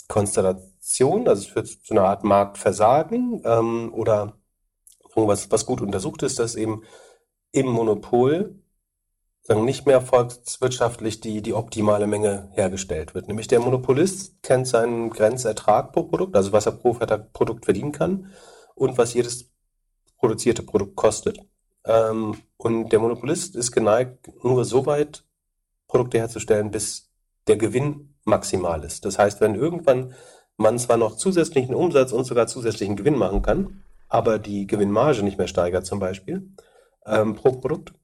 Konstellationen. Also es führt zu einer Art Marktversagen ähm, oder irgendwas, was gut untersucht ist, dass eben im Monopol sagen, nicht mehr volkswirtschaftlich die, die optimale Menge hergestellt wird. Nämlich der Monopolist kennt seinen Grenzertrag pro Produkt, also was er pro Produkt verdienen kann und was jedes produzierte Produkt kostet. Ähm, und der Monopolist ist geneigt, nur so weit Produkte herzustellen, bis der Gewinn maximal ist. Das heißt, wenn irgendwann man zwar noch zusätzlichen Umsatz und sogar zusätzlichen Gewinn machen kann, aber die Gewinnmarge nicht mehr steigert zum Beispiel ähm, pro Produkt,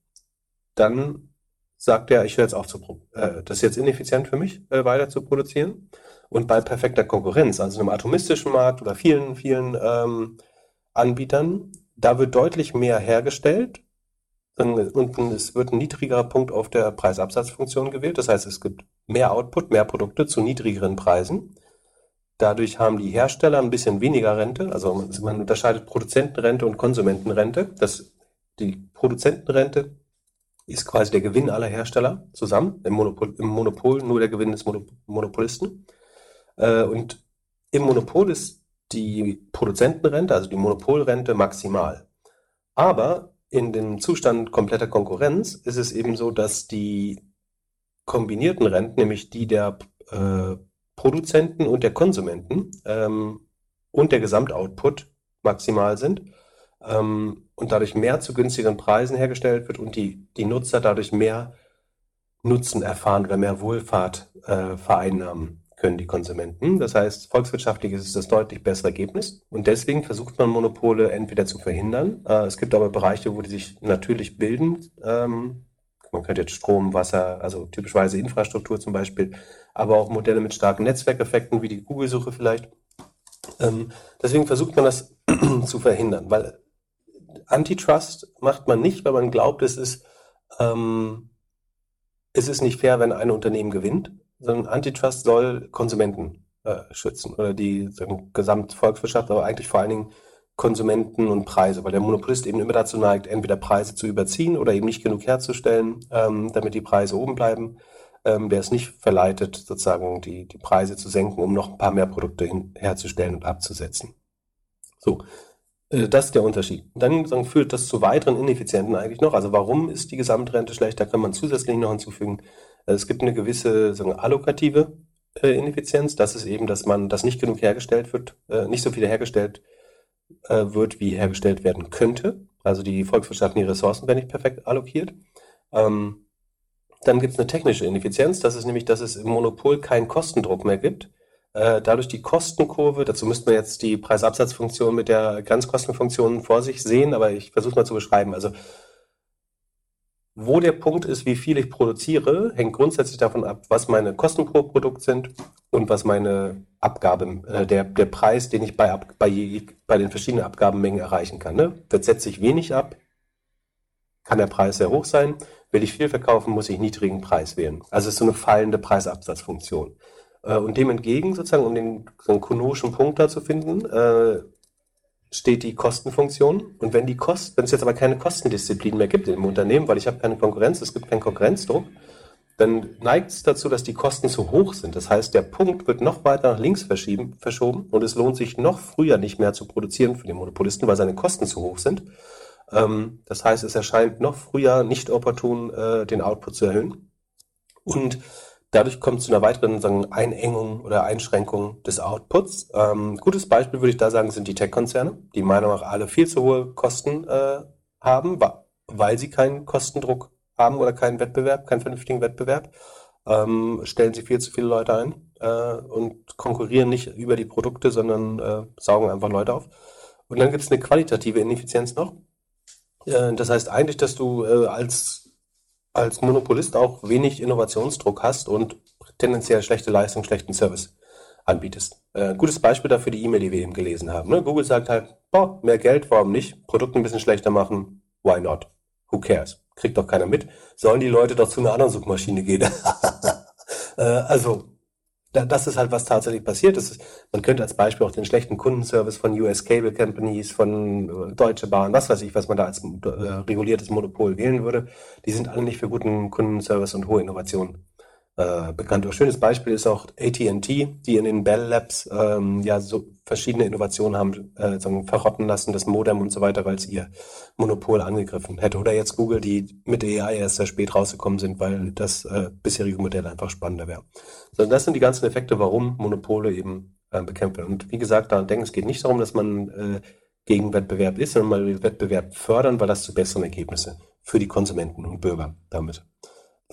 dann sagt er, ich höre jetzt auf zu, äh, das ist jetzt ineffizient für mich, äh, weiter zu produzieren. Und bei perfekter Konkurrenz, also einem atomistischen Markt oder vielen, vielen ähm, Anbietern, da wird deutlich mehr hergestellt und es wird ein niedrigerer Punkt auf der Preisabsatzfunktion gewählt. Das heißt, es gibt mehr Output, mehr Produkte zu niedrigeren Preisen. Dadurch haben die Hersteller ein bisschen weniger Rente. Also man unterscheidet Produzentenrente und Konsumentenrente. Das, die Produzentenrente ist quasi der Gewinn aller Hersteller zusammen. Im Monopol, im Monopol nur der Gewinn des Monopolisten. Äh, und im Monopol ist die Produzentenrente, also die Monopolrente maximal. Aber in dem Zustand kompletter Konkurrenz ist es eben so, dass die kombinierten Renten, nämlich die der äh, Produzenten und der Konsumenten ähm, und der Gesamtoutput maximal sind ähm, und dadurch mehr zu günstigeren Preisen hergestellt wird und die, die Nutzer dadurch mehr Nutzen erfahren oder mehr Wohlfahrt äh, vereinnahmen können die Konsumenten. Das heißt, volkswirtschaftlich ist es das deutlich bessere Ergebnis. Und deswegen versucht man Monopole entweder zu verhindern. Äh, es gibt aber Bereiche, wo die sich natürlich bilden. Ähm, man könnte jetzt Strom, Wasser, also typischerweise Infrastruktur zum Beispiel, aber auch Modelle mit starken Netzwerkeffekten, wie die Google-Suche vielleicht. Ähm, deswegen versucht man das zu verhindern, weil Antitrust macht man nicht, weil man glaubt, es ist ähm, es ist nicht fair, wenn ein Unternehmen gewinnt, sondern Antitrust soll Konsumenten äh, schützen oder die so Gesamtvolkswirtschaft, aber eigentlich vor allen Dingen Konsumenten und Preise, weil der Monopolist eben immer dazu neigt, entweder Preise zu überziehen oder eben nicht genug herzustellen, ähm, damit die Preise oben bleiben. Ähm, der ist nicht verleitet, sozusagen die, die Preise zu senken, um noch ein paar mehr Produkte hin, herzustellen und abzusetzen. So, äh, das ist der Unterschied. Dann sagen, führt das zu weiteren Ineffizienten eigentlich noch. Also warum ist die Gesamtrente schlecht? Da kann man zusätzlich noch hinzufügen, äh, es gibt eine gewisse sagen, allokative äh, Ineffizienz. Das ist eben, dass man, dass nicht genug hergestellt wird, äh, nicht so viel hergestellt äh, wird, wie hergestellt werden könnte. Also die volkswirtschaftlichen Ressourcen werden nicht perfekt allokiert. Ähm, dann gibt es eine technische Ineffizienz. Das ist nämlich, dass es im Monopol keinen Kostendruck mehr gibt. Äh, dadurch die Kostenkurve, dazu müsste man jetzt die Preisabsatzfunktion mit der Grenzkostenfunktion vor sich sehen, aber ich versuche mal zu beschreiben. Also wo der Punkt ist, wie viel ich produziere, hängt grundsätzlich davon ab, was meine Kosten pro Produkt sind und was meine Abgabe, äh, der, der Preis, den ich bei, bei, bei den verschiedenen Abgabenmengen erreichen kann. Ne? Das setze ich wenig ab, kann der Preis sehr hoch sein. Will ich viel verkaufen, muss ich niedrigen Preis wählen. Also es ist so eine fallende Preisabsatzfunktion. Äh, und dem entgegen, sozusagen, um den so einen konoschen Punkt da zu finden, äh, steht die Kostenfunktion. Und wenn die Kosten, wenn es jetzt aber keine Kostendisziplin mehr gibt im Unternehmen, weil ich habe keine Konkurrenz, es gibt keinen Konkurrenzdruck, dann neigt es dazu, dass die Kosten zu hoch sind. Das heißt, der Punkt wird noch weiter nach links verschieben, verschoben und es lohnt sich noch früher nicht mehr zu produzieren für den Monopolisten, weil seine Kosten zu hoch sind. Ähm, das heißt, es erscheint noch früher nicht opportun, äh, den Output zu erhöhen. Und Dadurch kommt es zu einer weiteren sagen, Einengung oder Einschränkung des Outputs. Ähm, gutes Beispiel würde ich da sagen, sind die Tech-Konzerne, die meiner Meinung nach alle viel zu hohe Kosten äh, haben, weil sie keinen Kostendruck haben oder keinen Wettbewerb, keinen vernünftigen Wettbewerb. Ähm, stellen sie viel zu viele Leute ein äh, und konkurrieren nicht über die Produkte, sondern äh, saugen einfach Leute auf. Und dann gibt es eine qualitative Ineffizienz noch. Äh, das heißt eigentlich, dass du äh, als als Monopolist auch wenig Innovationsdruck hast und tendenziell schlechte Leistung, schlechten Service anbietest. Äh, gutes Beispiel dafür die E-Mail, die wir eben gelesen haben. Ne? Google sagt halt, boah, mehr Geld, warum nicht? Produkte ein bisschen schlechter machen, why not? Who cares? Kriegt doch keiner mit. Sollen die Leute doch zu einer anderen Suchmaschine gehen? äh, also das ist halt, was tatsächlich passiert ist. Man könnte als Beispiel auch den schlechten Kundenservice von US Cable Companies, von äh, Deutsche Bahn, was weiß ich, was man da als äh, reguliertes Monopol wählen würde. Die sind alle nicht für guten Kundenservice und hohe Innovation äh, bekannt. Ein schönes Beispiel ist auch AT&T, die in den Bell Labs ähm, ja so verschiedene Innovationen haben äh, sagen, verrotten lassen, das Modem und so weiter, weil es ihr Monopol angegriffen hätte. Oder jetzt Google, die mit AI erst sehr spät rausgekommen sind, weil das äh, bisherige Modell einfach spannender wäre. So, das sind die ganzen Effekte, warum Monopole eben äh, bekämpft werden. Und wie gesagt, daran denken, es geht nicht darum, dass man äh, gegen Wettbewerb ist, sondern mal Wettbewerb fördern, weil das zu besseren Ergebnissen für die Konsumenten und Bürger damit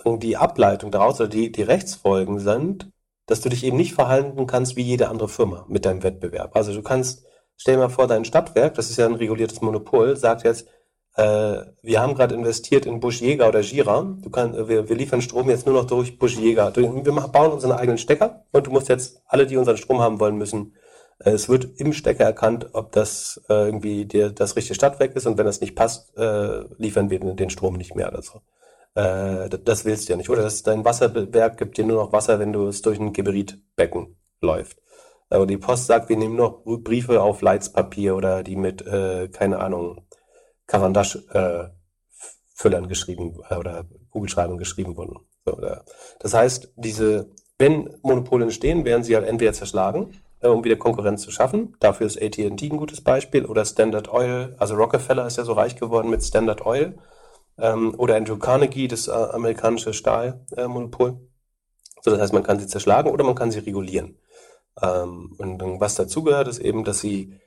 die Ableitung daraus oder die, die Rechtsfolgen sind, dass du dich eben nicht verhalten kannst wie jede andere Firma mit deinem Wettbewerb. Also du kannst, stell dir mal vor, dein Stadtwerk, das ist ja ein reguliertes Monopol, sagt jetzt, äh, wir haben gerade investiert in Busch Jäger oder Gira. Du kannst, wir, wir liefern Strom jetzt nur noch durch Busch Jäger. Wir bauen unseren eigenen Stecker und du musst jetzt alle, die unseren Strom haben wollen, müssen. Äh, es wird im Stecker erkannt, ob das äh, irgendwie dir das richtige Stadtwerk ist und wenn das nicht passt, äh, liefern wir den Strom nicht mehr oder so. Äh, das willst du ja nicht. Oder das, dein Wasserwerk gibt dir nur noch Wasser, wenn du es durch ein Geberitbecken läuft. Aber die Post sagt, wir nehmen noch Briefe auf Leitspapier oder die mit, äh, keine Ahnung, Cavendish-Füllern äh, geschrieben äh, oder Kugelschreibung geschrieben wurden. So, oder. Das heißt, diese, wenn Monopole entstehen, werden sie halt entweder zerschlagen, äh, um wieder Konkurrenz zu schaffen. Dafür ist AT&T ein gutes Beispiel oder Standard Oil. Also Rockefeller ist ja so reich geworden mit Standard Oil ähm, oder Andrew Carnegie, das äh, amerikanische Stahlmonopol. Äh, so, das heißt, man kann sie zerschlagen oder man kann sie regulieren. Ähm, und was dazugehört, ist eben, dass sie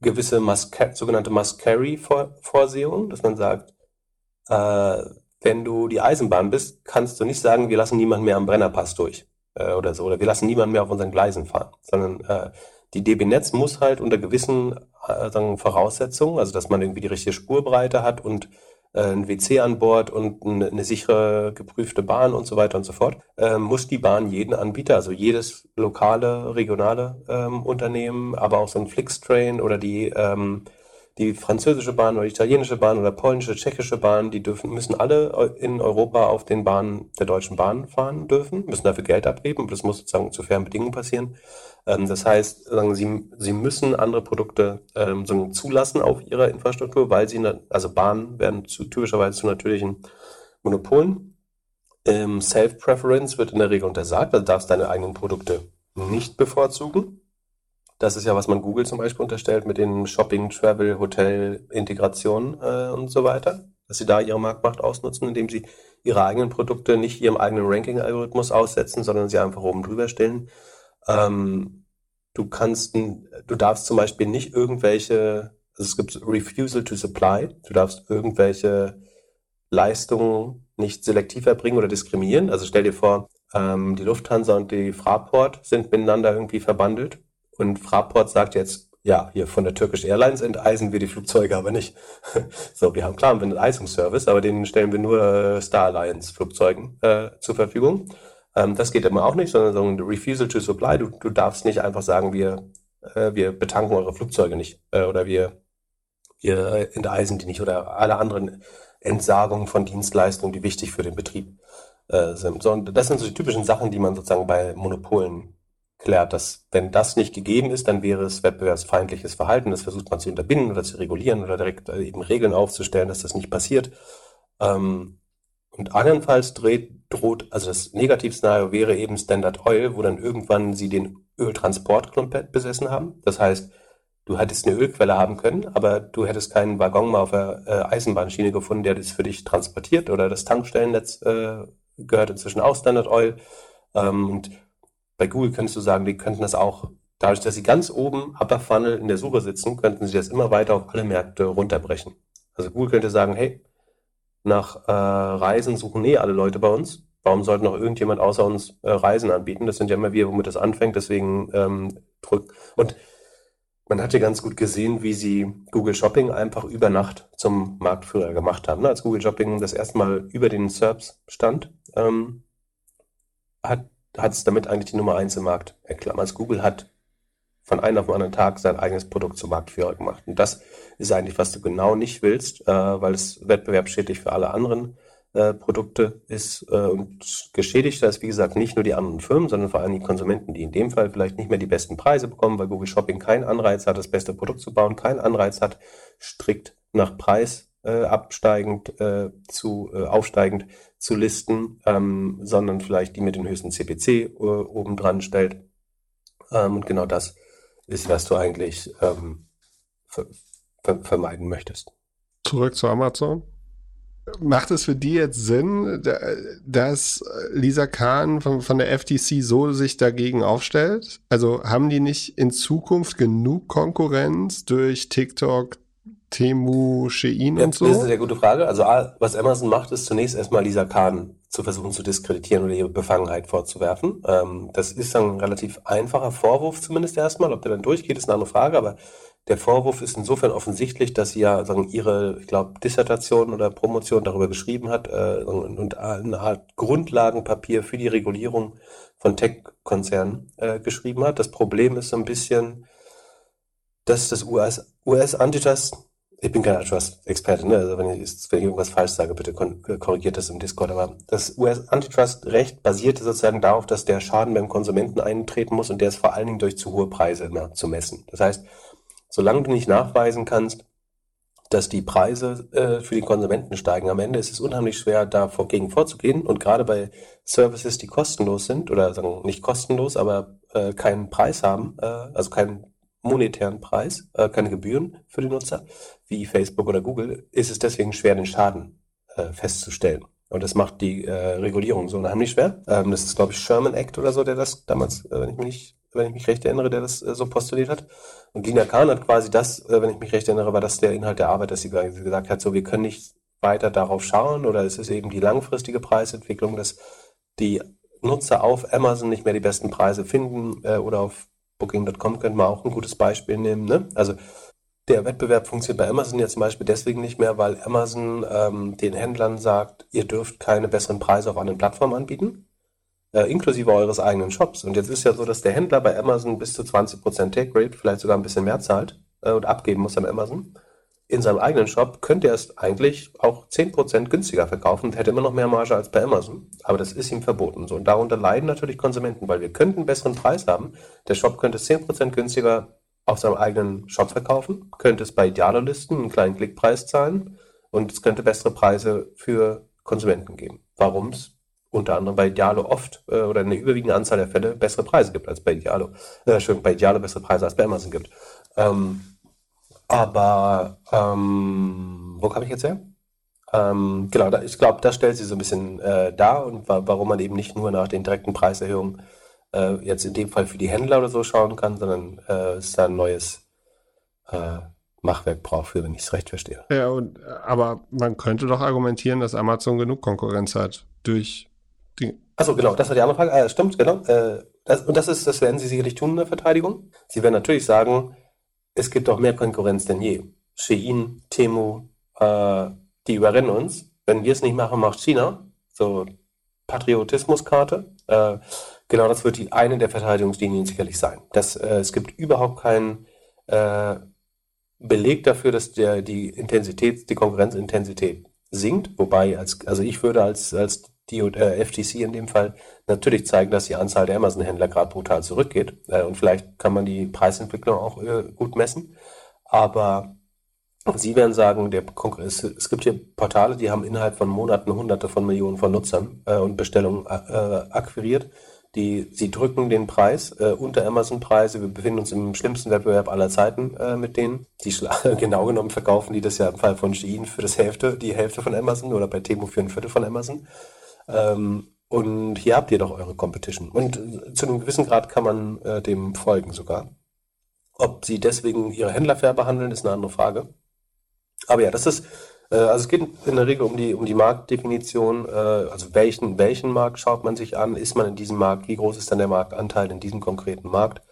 gewisse Must sogenannte Must-Carry-Vorsehungen, dass man sagt, äh, wenn du die Eisenbahn bist, kannst du nicht sagen, wir lassen niemanden mehr am Brennerpass durch äh, oder so, oder wir lassen niemanden mehr auf unseren Gleisen fahren, sondern äh, die DB Netz muss halt unter gewissen äh, sagen, Voraussetzungen, also dass man irgendwie die richtige Spurbreite hat und ein WC an Bord und eine, eine sichere, geprüfte Bahn und so weiter und so fort, äh, muss die Bahn jeden Anbieter, also jedes lokale, regionale ähm, Unternehmen, aber auch so ein Flixtrain oder die, ähm, die französische Bahn oder italienische Bahn oder polnische, tschechische Bahn, die dürfen, müssen alle in Europa auf den Bahnen der Deutschen Bahn fahren dürfen, müssen dafür Geld abgeben und das muss sozusagen zu fairen Bedingungen passieren. Ähm, das heißt, sie, sie müssen andere Produkte ähm, zulassen auf ihrer Infrastruktur, weil sie, also Bahnen werden zu, typischerweise zu natürlichen Monopolen. Ähm, Self-Preference wird in der Regel untersagt, also darfst deine eigenen Produkte nicht bevorzugen. Das ist ja, was man Google zum Beispiel unterstellt mit den Shopping, Travel, Hotel, Integration äh, und so weiter. Dass sie da ihre Marktmacht ausnutzen, indem sie ihre eigenen Produkte nicht ihrem eigenen Ranking-Algorithmus aussetzen, sondern sie einfach oben drüber stellen. Ähm, du kannst, du darfst zum Beispiel nicht irgendwelche, also es gibt Refusal to Supply, du darfst irgendwelche Leistungen nicht selektiv erbringen oder diskriminieren. Also stell dir vor, ähm, die Lufthansa und die Fraport sind miteinander irgendwie verbandelt und Fraport sagt jetzt, ja, hier von der Turkish Airlines enteisen wir die Flugzeuge aber nicht. so, wir haben klar, einen Enteisungsservice, aber den stellen wir nur äh, Star Alliance Flugzeugen äh, zur Verfügung. Ähm, das geht immer auch nicht, sondern so ein Refusal to Supply. Du, du darfst nicht einfach sagen, wir, äh, wir betanken eure Flugzeuge nicht äh, oder wir, wir enteisen die nicht oder alle anderen Entsagungen von Dienstleistungen, die wichtig für den Betrieb äh, sind. So, und das sind so die typischen Sachen, die man sozusagen bei Monopolen klärt, dass wenn das nicht gegeben ist, dann wäre es wettbewerbsfeindliches Verhalten. Das versucht man zu unterbinden oder zu regulieren oder direkt äh, eben Regeln aufzustellen, dass das nicht passiert. Ähm, und andernfalls dreht, droht, also das Negativszenario wäre eben Standard Oil, wo dann irgendwann sie den Öltransport komplett besessen haben. Das heißt, du hättest eine Ölquelle haben können, aber du hättest keinen Waggon mal auf der äh, Eisenbahnschiene gefunden, der das für dich transportiert oder das Tankstellennetz äh, gehört inzwischen auch Standard Oil. Ähm, und bei Google könntest du sagen, die könnten das auch, dadurch, dass sie ganz oben Upper Funnel in der Suche sitzen, könnten sie das immer weiter auf alle Märkte runterbrechen. Also Google könnte sagen, hey, nach äh, Reisen suchen eh alle Leute bei uns. Warum sollte noch irgendjemand außer uns äh, Reisen anbieten? Das sind ja immer wir, womit das anfängt. Deswegen ähm, drückt. Und man hatte ganz gut gesehen, wie sie Google Shopping einfach über Nacht zum Marktführer gemacht haben. Als Google Shopping das erste Mal über den SERPs stand, ähm, hat hat es damit eigentlich die Nummer eins im Markt erklärt. Also Google hat von einem auf den anderen Tag sein eigenes Produkt zum Marktführer gemacht. Und das ist eigentlich, was du genau nicht willst, äh, weil es wettbewerbsschädlich für alle anderen äh, Produkte ist. Äh, und geschädigt ist, wie gesagt, nicht nur die anderen Firmen, sondern vor allem die Konsumenten, die in dem Fall vielleicht nicht mehr die besten Preise bekommen, weil Google Shopping keinen Anreiz hat, das beste Produkt zu bauen, keinen Anreiz hat, strikt nach Preis äh, absteigend äh, zu äh, aufsteigend zu listen, ähm, sondern vielleicht die mit den höchsten CPC äh, oben dran stellt. Ähm, und genau das ist, was du eigentlich ähm, ver ver vermeiden möchtest. Zurück zu Amazon. Macht es für die jetzt Sinn, dass Lisa Kahn von, von, der FTC so sich dagegen aufstellt? Also haben die nicht in Zukunft genug Konkurrenz durch TikTok, Temu, Shein ja, und so? Das ist eine sehr gute Frage. Also was Amazon macht, ist zunächst erstmal Lisa Kahn zu versuchen zu diskreditieren oder ihre Befangenheit vorzuwerfen. Ähm, das ist ein relativ einfacher Vorwurf zumindest erstmal. Ob der dann durchgeht, ist eine andere Frage. Aber der Vorwurf ist insofern offensichtlich, dass sie ja sagen, ihre, ich glaube, Dissertation oder Promotion darüber geschrieben hat äh, und eine Art Grundlagenpapier für die Regulierung von Tech-Konzernen äh, geschrieben hat. Das Problem ist so ein bisschen, dass das US, US ich bin kein Antitrust-Experte, ne? Also wenn ich, wenn ich irgendwas falsch sage, bitte korrigiert das im Discord. Aber das US-Antitrust-Recht basierte sozusagen darauf, dass der Schaden beim Konsumenten eintreten muss und der ist vor allen Dingen durch zu hohe Preise immer zu messen. Das heißt, solange du nicht nachweisen kannst, dass die Preise äh, für die Konsumenten steigen, am Ende ist es unheimlich schwer, dagegen vorzugehen. Und gerade bei Services, die kostenlos sind oder sagen nicht kostenlos, aber äh, keinen Preis haben, äh, also keinen monetären Preis, äh, keine Gebühren für die Nutzer, wie Facebook oder Google, ist es deswegen schwer, den Schaden äh, festzustellen. Und das macht die äh, Regulierung so unheimlich schwer. Ähm, das ist, glaube ich, Sherman Act oder so, der das damals, äh, wenn ich mich wenn ich mich recht erinnere, der das äh, so postuliert hat. Und Lina Kahn hat quasi das, äh, wenn ich mich recht erinnere, war das der Inhalt der Arbeit, dass sie gesagt hat, so wir können nicht weiter darauf schauen oder es ist eben die langfristige Preisentwicklung, dass die Nutzer auf Amazon nicht mehr die besten Preise finden oder auf Booking.com könnte man auch ein gutes Beispiel nehmen. Ne? Also der Wettbewerb funktioniert bei Amazon ja zum Beispiel deswegen nicht mehr, weil Amazon ähm, den Händlern sagt, ihr dürft keine besseren Preise auf anderen Plattformen anbieten, äh, inklusive eures eigenen Shops. Und jetzt ist ja so, dass der Händler bei Amazon bis zu 20% Take Rate, vielleicht sogar ein bisschen mehr zahlt äh, und abgeben muss an Amazon. In seinem eigenen Shop könnte er es eigentlich auch 10% günstiger verkaufen und hätte immer noch mehr Marge als bei Amazon. Aber das ist ihm verboten. So, und darunter leiden natürlich Konsumenten, weil wir könnten einen besseren Preis haben. Der Shop könnte es 10% günstiger auf seinem eigenen Shop verkaufen, könnte es bei Idealo listen, einen kleinen Klickpreis zahlen und es könnte bessere Preise für Konsumenten geben. Warum es unter anderem bei Idealo oft äh, oder eine überwiegende Anzahl der Fälle bessere Preise gibt als bei Idealo. Äh, schön, bei Idealo bessere Preise als bei Amazon gibt. Ähm, aber ähm, wo kam ich jetzt her? Ähm, genau, da, ich glaube, das stellt sie so ein bisschen äh, dar und wa warum man eben nicht nur nach den direkten Preiserhöhungen äh, jetzt in dem Fall für die Händler oder so schauen kann, sondern äh, es da ein neues äh, Machwerk braucht, für, wenn ich es recht verstehe. Ja, und, aber man könnte doch argumentieren, dass Amazon genug Konkurrenz hat durch die. Achso, genau, das war die andere Frage. Ah, stimmt, genau. Äh, das, und das ist, das werden sie sicherlich tun in der Verteidigung. Sie werden natürlich sagen, es gibt auch mehr Konkurrenz denn je. Shein, Temu, äh, die überrennen uns. Wenn wir es nicht machen, macht China. So Patriotismuskarte. Äh, genau das wird die eine der Verteidigungslinien sicherlich sein. Das, äh, es gibt überhaupt keinen äh, Beleg dafür, dass der, die Intensität, die Konkurrenzintensität sinkt. Wobei, als, also ich würde als, als die äh, FTC in dem Fall natürlich zeigen, dass die Anzahl der Amazon-Händler gerade brutal zurückgeht. Äh, und vielleicht kann man die Preisentwicklung auch äh, gut messen. Aber Sie werden sagen, der Konkurrenz, es gibt hier Portale, die haben innerhalb von Monaten Hunderte von Millionen von Nutzern äh, und Bestellungen äh, akquiriert. Die, sie drücken den Preis äh, unter Amazon-Preise. Wir befinden uns im schlimmsten Wettbewerb aller Zeiten äh, mit denen. Die genau genommen verkaufen die das ja im Fall von Shein für das Hälfte, die Hälfte von Amazon oder bei Temo für ein Viertel von Amazon. Ähm, und hier habt ihr doch eure Competition. Und äh, zu einem gewissen Grad kann man äh, dem folgen sogar. Ob sie deswegen ihre Händler fair behandeln, ist eine andere Frage. Aber ja, das ist, äh, also es geht in der Regel um die, um die Marktdefinition, äh, also welchen, welchen Markt schaut man sich an, ist man in diesem Markt, wie groß ist dann der Marktanteil in diesem konkreten Markt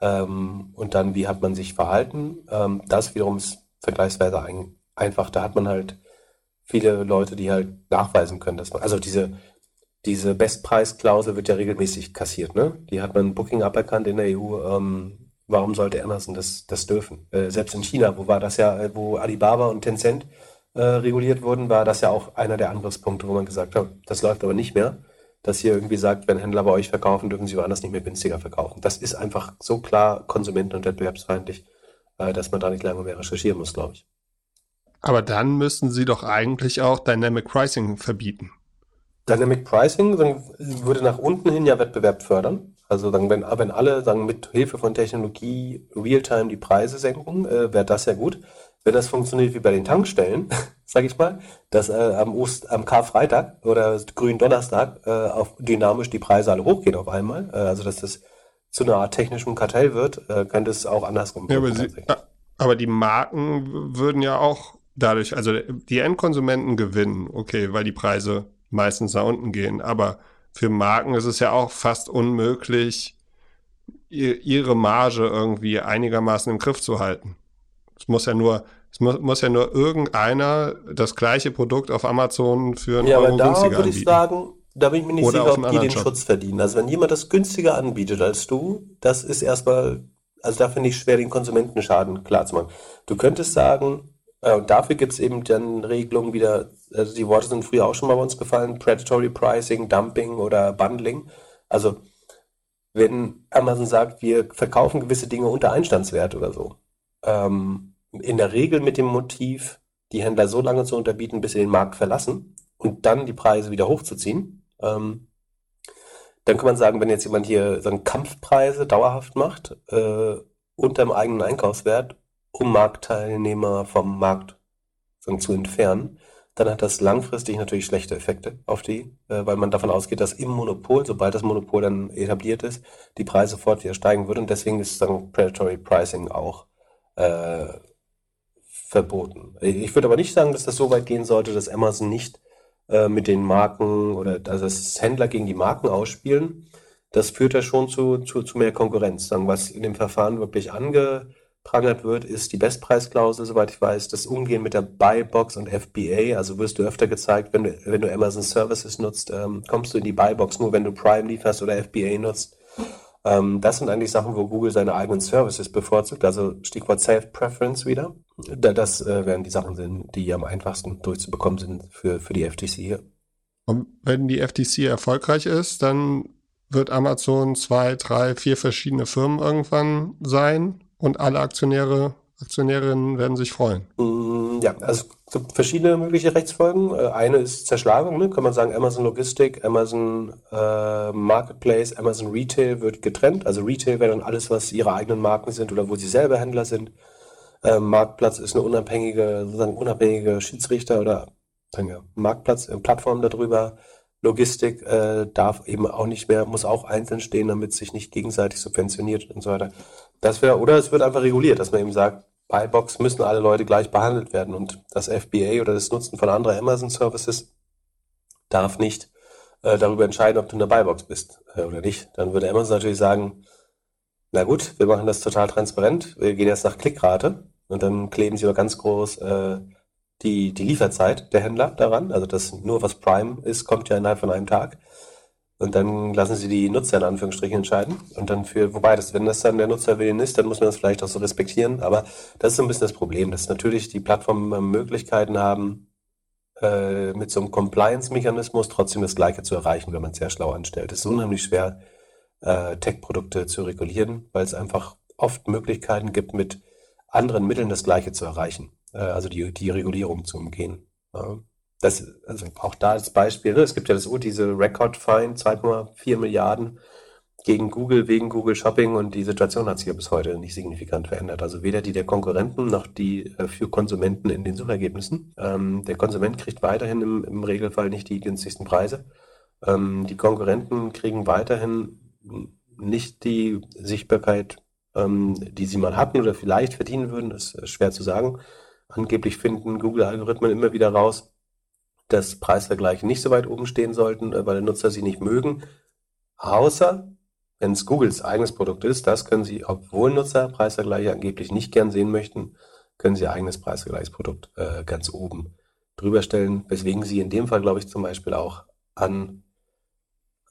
ähm, und dann wie hat man sich verhalten. Ähm, das wiederum ist vergleichsweise ein, einfach, da hat man halt viele Leute, die halt nachweisen können, dass man, also diese, diese Bestpreisklausel wird ja regelmäßig kassiert, ne? Die hat man Booking aberkannt in der EU. Ähm, warum sollte Amazon das, das dürfen? Äh, selbst in China, wo war das ja, äh, wo Alibaba und Tencent äh, reguliert wurden, war das ja auch einer der Angriffspunkte, wo man gesagt hat, das läuft aber nicht mehr. Dass hier irgendwie sagt, wenn Händler bei euch verkaufen, dürfen sie woanders nicht mehr günstiger verkaufen. Das ist einfach so klar konsumenten- und wettbewerbsfeindlich, äh, dass man da nicht lange mehr recherchieren muss, glaube ich. Aber dann müssten sie doch eigentlich auch Dynamic Pricing verbieten. Dynamic Pricing würde nach unten hin ja Wettbewerb fördern. Also dann, wenn, wenn alle sagen, mit Hilfe von Technologie Realtime die Preise senken, äh, wäre das ja gut. Wenn das funktioniert wie bei den Tankstellen, sage ich mal, dass äh, am, Ost, am Karfreitag oder grünen Donnerstag äh, auf dynamisch die Preise alle hochgehen auf einmal, äh, also dass das zu einer Art technischem Kartell wird, äh, könnte es auch andersrum ja, aber, sie, aber die Marken würden ja auch dadurch, also die Endkonsumenten gewinnen, okay, weil die Preise meistens nach unten gehen, aber für Marken ist es ja auch fast unmöglich, ihre Marge irgendwie einigermaßen im Griff zu halten. Es muss ja nur, es muss, muss ja nur irgendeiner das gleiche Produkt auf Amazon für einen ja, Euro aber da günstiger würde ich sagen, da bin ich mir nicht Oder sicher, ob die den Shop. Schutz verdienen. Also wenn jemand das günstiger anbietet als du, das ist erstmal, also da finde ich schwer, den Konsumentenschaden klarzumachen. Du könntest sagen, und dafür gibt es eben dann Regelungen wieder, also die Worte sind früher auch schon mal bei uns gefallen, Predatory Pricing, Dumping oder Bundling. Also wenn Amazon sagt, wir verkaufen gewisse Dinge unter Einstandswert oder so, ähm, in der Regel mit dem Motiv, die Händler so lange zu unterbieten, bis sie den Markt verlassen und dann die Preise wieder hochzuziehen, ähm, dann kann man sagen, wenn jetzt jemand hier so Kampfpreise dauerhaft macht, äh, unter dem eigenen Einkaufswert um Marktteilnehmer vom Markt zu entfernen, dann hat das langfristig natürlich schlechte Effekte auf die, äh, weil man davon ausgeht, dass im Monopol, sobald das Monopol dann etabliert ist, die Preise sofort wieder steigen würden. Und deswegen ist dann Predatory Pricing auch äh, verboten. Ich würde aber nicht sagen, dass das so weit gehen sollte, dass Amazon nicht äh, mit den Marken oder also dass Händler gegen die Marken ausspielen. Das führt ja schon zu, zu, zu mehr Konkurrenz. Was in dem Verfahren wirklich ange prangert wird, ist die Bestpreisklausel, soweit ich weiß, das Umgehen mit der Buybox und FBA. Also wirst du öfter gezeigt, wenn du, wenn du Amazon Services nutzt, ähm, kommst du in die Buybox nur, wenn du Prime lieferst oder FBA nutzt. Ähm, das sind eigentlich Sachen, wo Google seine eigenen Services bevorzugt, also Stichwort Self-Preference wieder. Das äh, werden die Sachen sind, die am einfachsten durchzubekommen sind für, für die FTC hier. Und wenn die FTC erfolgreich ist, dann wird Amazon zwei, drei, vier verschiedene Firmen irgendwann sein und alle Aktionäre, Aktionärinnen werden sich freuen. Mm, ja, also es gibt verschiedene mögliche Rechtsfolgen. Äh, eine ist Zerschlagung, ne? kann man sagen, Amazon Logistik, Amazon äh, Marketplace, Amazon Retail wird getrennt. Also Retail wäre dann alles, was ihre eigenen Marken sind oder wo sie selber Händler sind. Äh, Marktplatz ist eine unabhängige, sozusagen unabhängige Schiedsrichter oder sagen Marktplatz, äh, Plattform darüber. Logistik äh, darf eben auch nicht mehr, muss auch einzeln stehen, damit sich nicht gegenseitig subventioniert und so weiter. Das wäre, oder es wird einfach reguliert, dass man eben sagt, bei Box müssen alle Leute gleich behandelt werden und das FBA oder das Nutzen von anderen Amazon Services darf nicht äh, darüber entscheiden, ob du eine Buybox bist äh, oder nicht. Dann würde Amazon natürlich sagen, na gut, wir machen das total transparent, wir gehen jetzt nach Klickrate und dann kleben sie aber ganz groß äh, die, die Lieferzeit der Händler daran. Also das nur was Prime ist, kommt ja innerhalb von einem Tag. Und dann lassen sie die Nutzer in Anführungsstrichen entscheiden. Und dann für, wobei das, wenn das dann der Nutzerwillen ist, dann muss man das vielleicht auch so respektieren. Aber das ist so ein bisschen das Problem, dass natürlich die Plattformen Möglichkeiten haben, äh, mit so einem Compliance-Mechanismus trotzdem das Gleiche zu erreichen, wenn man es sehr schlau anstellt. Es ist unheimlich schwer, äh, Tech-Produkte zu regulieren, weil es einfach oft Möglichkeiten gibt, mit anderen Mitteln das Gleiche zu erreichen äh, also die, die Regulierung zu umgehen. Ja. Das, also auch da als Beispiel, ne? es gibt ja das, diese Record Fine, 2,4 Milliarden gegen Google wegen Google Shopping und die Situation hat sich ja bis heute nicht signifikant verändert. Also weder die der Konkurrenten noch die äh, für Konsumenten in den Suchergebnissen. Ähm, der Konsument kriegt weiterhin im, im, Regelfall nicht die günstigsten Preise. Ähm, die Konkurrenten kriegen weiterhin nicht die Sichtbarkeit, ähm, die sie mal hatten oder vielleicht verdienen würden. Das ist schwer zu sagen. Angeblich finden Google-Algorithmen immer wieder raus, dass Preisvergleiche nicht so weit oben stehen sollten, äh, weil Nutzer sie nicht mögen. Außer wenn es Googles eigenes Produkt ist, das können sie, obwohl Nutzer Preisvergleiche angeblich nicht gern sehen möchten, können sie ihr eigenes Preisvergleichsprodukt äh, ganz oben drüber stellen, weswegen sie in dem Fall, glaube ich, zum Beispiel auch an,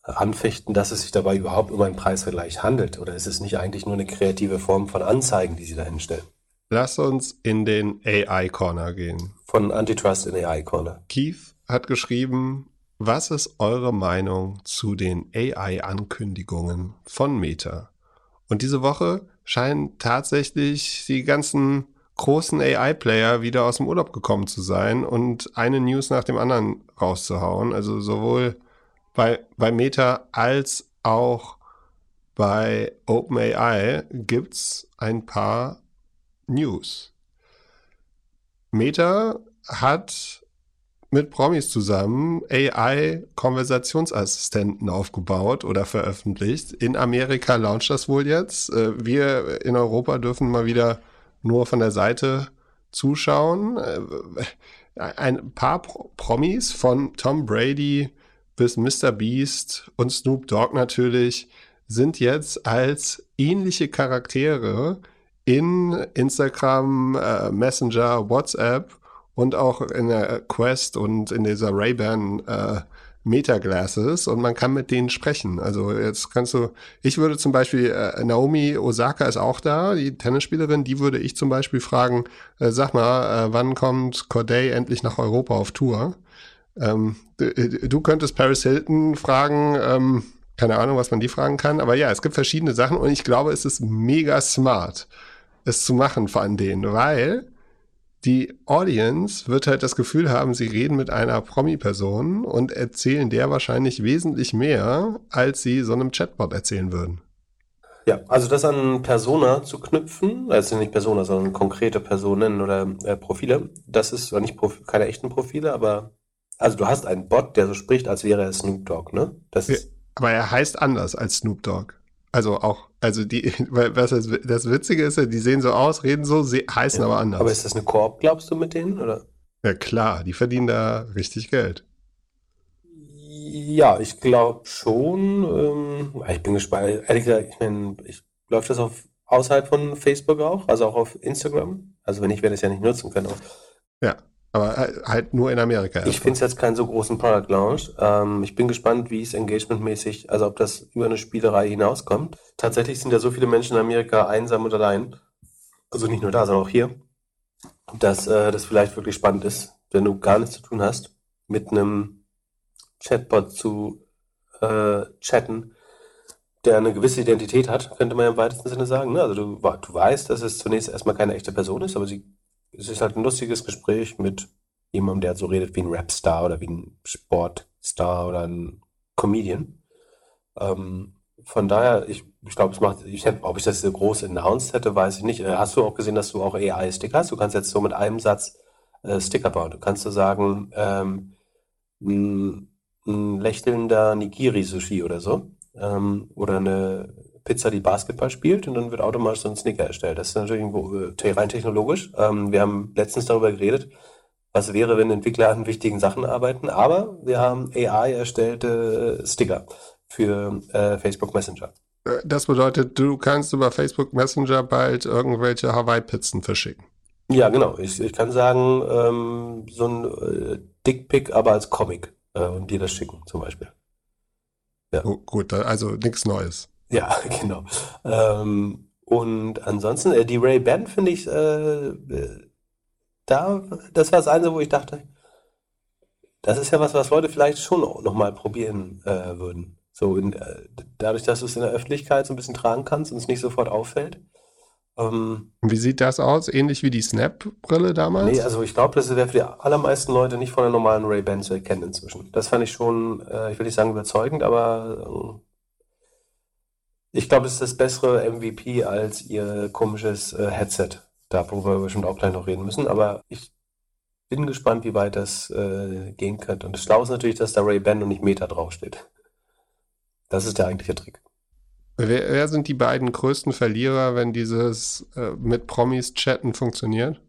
äh, anfechten, dass es sich dabei überhaupt um einen Preisvergleich handelt. Oder ist es nicht eigentlich nur eine kreative Form von Anzeigen, die sie da hinstellen? Lass uns in den AI Corner gehen. Von Antitrust in AI Corner. Keith hat geschrieben, was ist eure Meinung zu den AI-Ankündigungen von Meta? Und diese Woche scheinen tatsächlich die ganzen großen AI-Player wieder aus dem Urlaub gekommen zu sein und eine News nach dem anderen rauszuhauen. Also sowohl bei, bei Meta als auch bei OpenAI gibt es ein paar News. Meta hat mit Promis zusammen AI-Konversationsassistenten aufgebaut oder veröffentlicht. In Amerika launcht das wohl jetzt. Äh, wir in Europa dürfen mal wieder nur von der Seite zuschauen. Äh, ein paar Promis von Tom Brady bis Mr. Beast und Snoop Dogg natürlich sind jetzt als ähnliche Charaktere in Instagram, äh, Messenger, WhatsApp und auch in der Quest und in dieser Ray-Ban äh, Meta-Glasses und man kann mit denen sprechen. Also jetzt kannst du, ich würde zum Beispiel, äh, Naomi Osaka ist auch da, die Tennisspielerin, die würde ich zum Beispiel fragen, äh, sag mal, äh, wann kommt Corday endlich nach Europa auf Tour? Ähm, du, du, könntest Paris Hilton fragen, ähm, keine Ahnung, was man die fragen kann, aber ja, es gibt verschiedene Sachen und ich glaube, es ist mega smart es zu machen von denen, weil die Audience wird halt das Gefühl haben, sie reden mit einer Promi-Person und erzählen der wahrscheinlich wesentlich mehr, als sie so einem Chatbot erzählen würden. Ja, also das an Persona zu knüpfen, also nicht Persona, sondern konkrete Personen oder äh, Profile, das ist zwar nicht Profi keine echten Profile, aber also du hast einen Bot, der so spricht, als wäre er Snoop Dogg, ne? Das ja, aber er heißt anders als Snoop Dogg. Also auch, also die, was das, das Witzige ist ja, die sehen so aus, reden so, heißen ja, aber anders. Aber ist das eine Koop, glaubst du, mit denen, oder? Ja klar, die verdienen da richtig Geld. Ja, ich glaube schon. Ähm, ich bin gespannt. Ehrlich gesagt, ich meine, ich, läuft das auf außerhalb von Facebook auch, also auch auf Instagram? Also wenn ich werde es ja nicht nutzen können. Ja, Aber halt nur in Amerika. Ich finde es jetzt keinen so großen Product Launch. Ähm, ich bin gespannt, wie es engagementmäßig, also ob das über eine Spielerei hinauskommt. Tatsächlich sind ja so viele Menschen in Amerika einsam und allein. Also nicht nur da, sondern auch hier. Dass äh, das vielleicht wirklich spannend ist, wenn du gar nichts zu tun hast, mit einem Chatbot zu äh, chatten, der eine gewisse Identität hat, könnte man ja im weitesten Sinne sagen. Ne? Also du, du weißt, dass es zunächst erstmal keine echte Person ist, aber sie es ist halt ein lustiges Gespräch mit jemandem, der so redet wie ein Rapstar oder wie ein Sportstar oder ein Comedian. Ähm, von daher, ich, ich glaube, es macht, ich hätte, ob ich das so groß announced hätte, weiß ich nicht. Äh, hast du auch gesehen, dass du auch AI-Sticker hast? Du kannst jetzt so mit einem Satz äh, Sticker bauen. Du kannst so sagen, ähm, ein, ein lächelnder Nigiri-Sushi oder so. Ähm, oder eine Pizza, die Basketball spielt und dann wird automatisch so ein Snicker erstellt. Das ist natürlich äh, rein technologisch. Ähm, wir haben letztens darüber geredet, was wäre, wenn Entwickler an wichtigen Sachen arbeiten, aber wir haben AI erstellte Sticker für äh, Facebook Messenger. Äh, das bedeutet, du kannst über Facebook Messenger bald irgendwelche Hawaii-Pizzen verschicken. Ja, genau. Ich, ich kann sagen, ähm, so ein äh, Dickpick, aber als Comic äh, und dir das schicken, zum Beispiel. Ja. Oh, gut, also nichts Neues. Ja, genau. Ähm, und ansonsten, äh, die Ray Ban finde ich, äh, äh, da, das war das Einzige, wo ich dachte, das ist ja was, was Leute vielleicht schon nochmal probieren äh, würden. So, in, äh, dadurch, dass du es in der Öffentlichkeit so ein bisschen tragen kannst und es nicht sofort auffällt. Ähm, wie sieht das aus? Ähnlich wie die Snap-Brille damals? Nee, also ich glaube, das wäre für die allermeisten Leute nicht von der normalen Ray-Ban zu erkennen inzwischen. Das fand ich schon, äh, ich will nicht sagen überzeugend, aber ich glaube, es ist das bessere MVP als ihr komisches äh, Headset. Da, worüber wir bestimmt auch gleich noch reden müssen. Aber ich bin gespannt, wie weit das äh, gehen könnte. Und das Schlau ist natürlich, dass da Ray-Ban und nicht Meta draufsteht. Das ist der eigentliche Trick. Wer, wer sind die beiden größten Verlierer, wenn dieses äh, mit Promis chatten funktioniert?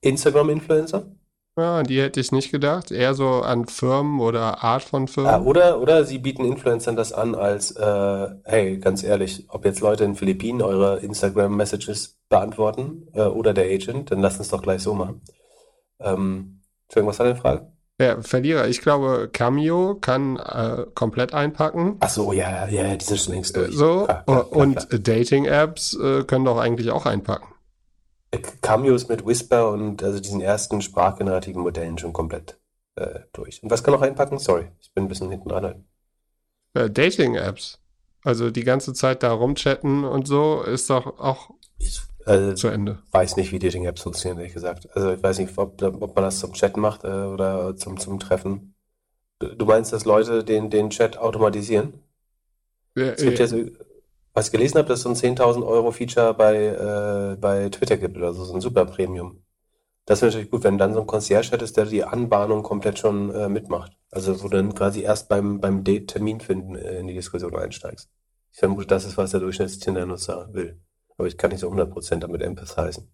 Instagram-Influencer? Ja, die hätte ich nicht gedacht. Eher so an Firmen oder Art von Firmen. Ja, oder, oder sie bieten Influencern das an als, äh, hey, ganz ehrlich, ob jetzt Leute in den Philippinen eure Instagram-Messages beantworten äh, oder der Agent, dann lasst uns doch gleich so machen. Ähm, Entschuldigung, was war deine Frage? Ja, Verlierer. Ich glaube, Cameo kann äh, komplett einpacken. Ach so, ja, ja, die sind schon längst durch. So, klar, klar, klar, und Dating-Apps äh, können doch eigentlich auch einpacken. Cameos mit Whisper und also diesen ersten sprachgenerativen Modellen schon komplett äh, durch. Und was kann noch einpacken? Sorry, ich bin ein bisschen hinten dran. Äh, Dating-Apps. Also die ganze Zeit da rumchatten und so ist doch auch ich, also, zu Ende. weiß nicht, wie Dating-Apps funktionieren, ehrlich gesagt. Also ich weiß nicht, ob, ob man das zum Chatten macht äh, oder zum, zum Treffen. Du, du meinst, dass Leute den, den Chat automatisieren? Ja, es gibt ja, ja so was ich gelesen habe, dass so ein 10.000 Euro Feature bei, äh, bei Twitter gibt oder so, so ein super Premium. Das wäre natürlich gut, wenn dann so ein Concierge hättest, der die Anbahnung komplett schon äh, mitmacht. Also wo du dann quasi erst beim, beim Date-Termin finden äh, in die Diskussion einsteigst. Ich vermute, das ist, was der Durchschnitts-Tinder-Nutzer will. Aber ich kann nicht so 100% damit empathizen.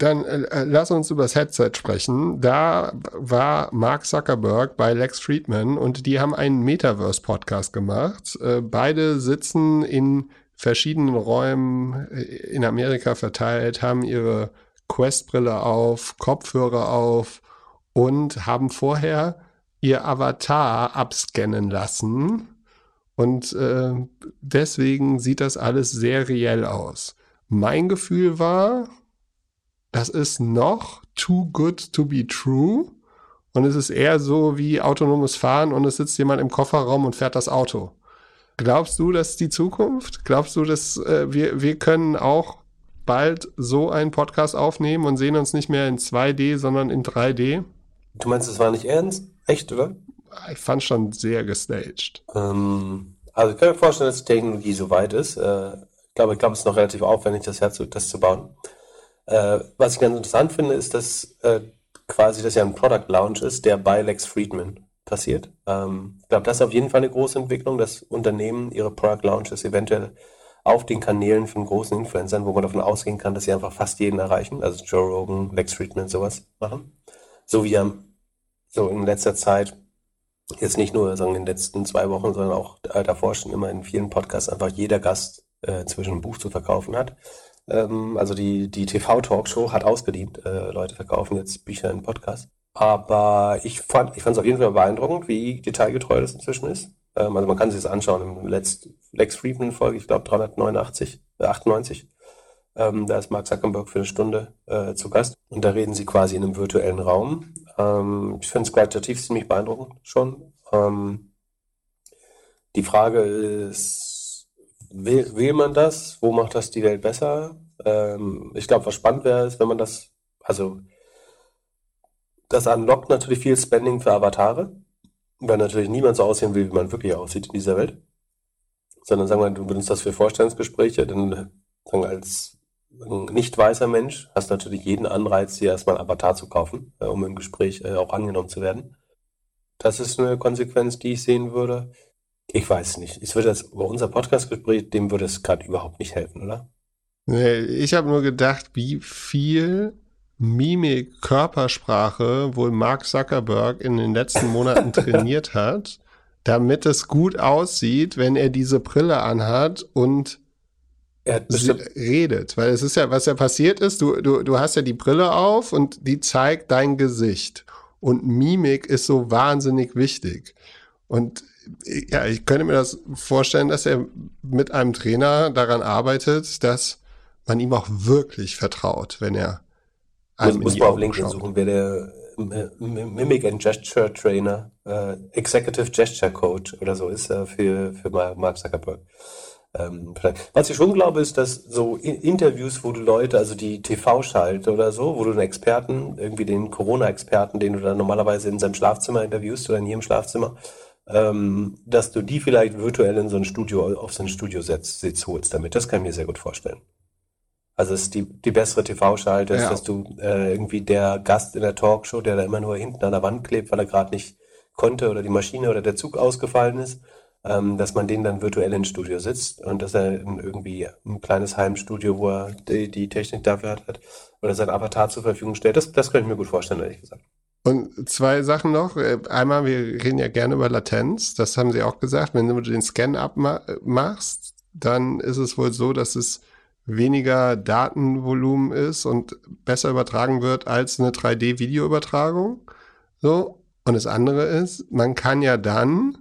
Dann äh, äh, lass uns über das Headset sprechen. Da war Mark Zuckerberg bei Lex Friedman und die haben einen Metaverse-Podcast gemacht. Äh, beide sitzen in verschiedenen Räumen äh, in Amerika verteilt, haben ihre Quest-Brille auf, Kopfhörer auf und haben vorher ihr Avatar abscannen lassen. Und äh, deswegen sieht das alles sehr reell aus. Mein Gefühl war, das ist noch too good to be true. Und es ist eher so wie autonomes Fahren und es sitzt jemand im Kofferraum und fährt das Auto. Glaubst du, das ist die Zukunft? Glaubst du, dass äh, wir, wir können auch bald so einen Podcast aufnehmen und sehen uns nicht mehr in 2D, sondern in 3D? Du meinst, das war nicht ernst? Echt, oder? Ich fand schon sehr gestaged. Ähm, also ich kann mir vorstellen, dass die Technologie so weit ist. Äh, ich glaube, ich glaube, es ist noch relativ aufwendig, das, Herz, das zu bauen. Äh, was ich ganz interessant finde, ist, dass äh, quasi das ja ein Product Launch ist, der bei Lex Friedman passiert. Ähm, ich glaube, das ist auf jeden Fall eine große Entwicklung, dass Unternehmen ihre Product Launches eventuell auf den Kanälen von großen Influencern, wo man davon ausgehen kann, dass sie einfach fast jeden erreichen, also Joe Rogan, Lex Friedman, sowas machen. So wie er so in letzter Zeit, jetzt nicht nur sagen, in den letzten zwei Wochen, sondern auch davor schon immer in vielen Podcasts einfach jeder Gast äh, zwischen ein Buch zu verkaufen hat. Ähm, also die, die TV-Talkshow hat ausgedient. Äh, Leute verkaufen jetzt Bücher in Podcast. Aber ich fand ich fand es auf jeden Fall beeindruckend, wie detailgetreu das inzwischen ist. Ähm, also man kann sich das anschauen im Let's, Lex Friedman-Folge, ich glaube 389, äh, 98. Ähm, da ist Mark Zuckerberg für eine Stunde äh, zu Gast und da reden sie quasi in einem virtuellen Raum. Ähm, ich finde es qualitativ ziemlich beeindruckend schon. Ähm, die Frage ist, will, will man das? Wo macht das die Welt besser? Ähm, ich glaube, was spannend wäre, ist, wenn man das, also das unlockt natürlich viel Spending für Avatare, weil natürlich niemand so aussehen will, wie man wirklich aussieht in dieser Welt. Sondern sagen wir, du benutzt das für Vorstellungsgespräche, dann sagen wir, als nicht weißer Mensch hast du natürlich jeden Anreiz, dir erstmal ein Avatar zu kaufen, äh, um im Gespräch äh, auch angenommen zu werden. Das ist eine Konsequenz, die ich sehen würde. Ich weiß nicht. Ich würde das über unser Podcast-Gespräch, dem würde es gerade überhaupt nicht helfen, oder? Nee, ich habe nur gedacht, wie viel Mimik, Körpersprache wohl Mark Zuckerberg in den letzten Monaten trainiert hat, damit es gut aussieht, wenn er diese Brille anhat und redet. Weil es ist ja, was ja passiert ist, du, du, du hast ja die Brille auf und die zeigt dein Gesicht. Und Mimik ist so wahnsinnig wichtig. Und ja, ich könnte mir das vorstellen, dass er mit einem Trainer daran arbeitet, dass man ihm auch wirklich vertraut, wenn er muss, muss man auf LinkedIn suchen, wer der Mimic and Gesture Trainer, äh, Executive Gesture Coach oder so ist äh, für, für Mark Zuckerberg. Ähm, was ich schon glaube, ist, dass so Interviews, wo du Leute, also die TV schalte oder so, wo du einen Experten, irgendwie den Corona-Experten, den du dann normalerweise in seinem Schlafzimmer interviewst oder in jedem Schlafzimmer, ähm, dass du die vielleicht virtuell in so ein Studio, auf so ein Studio setzt, holst damit. Das kann ich mir sehr gut vorstellen. Also es ist die, die bessere TV-Schalte, ja. dass du äh, irgendwie der Gast in der Talkshow, der da immer nur hinten an der Wand klebt, weil er gerade nicht konnte oder die Maschine oder der Zug ausgefallen ist, ähm, dass man den dann virtuell ins Studio sitzt und dass er in irgendwie ein kleines Heimstudio, wo er die, die Technik dafür hat, oder sein Avatar zur Verfügung stellt. Das, das könnte ich mir gut vorstellen, ehrlich gesagt. Und zwei Sachen noch. Äh, einmal, wir reden ja gerne über Latenz. Das haben Sie auch gesagt. Wenn du den Scan abmachst, dann ist es wohl so, dass es weniger Datenvolumen ist und besser übertragen wird als eine 3D-Videoübertragung. So. Und das andere ist, man kann ja dann,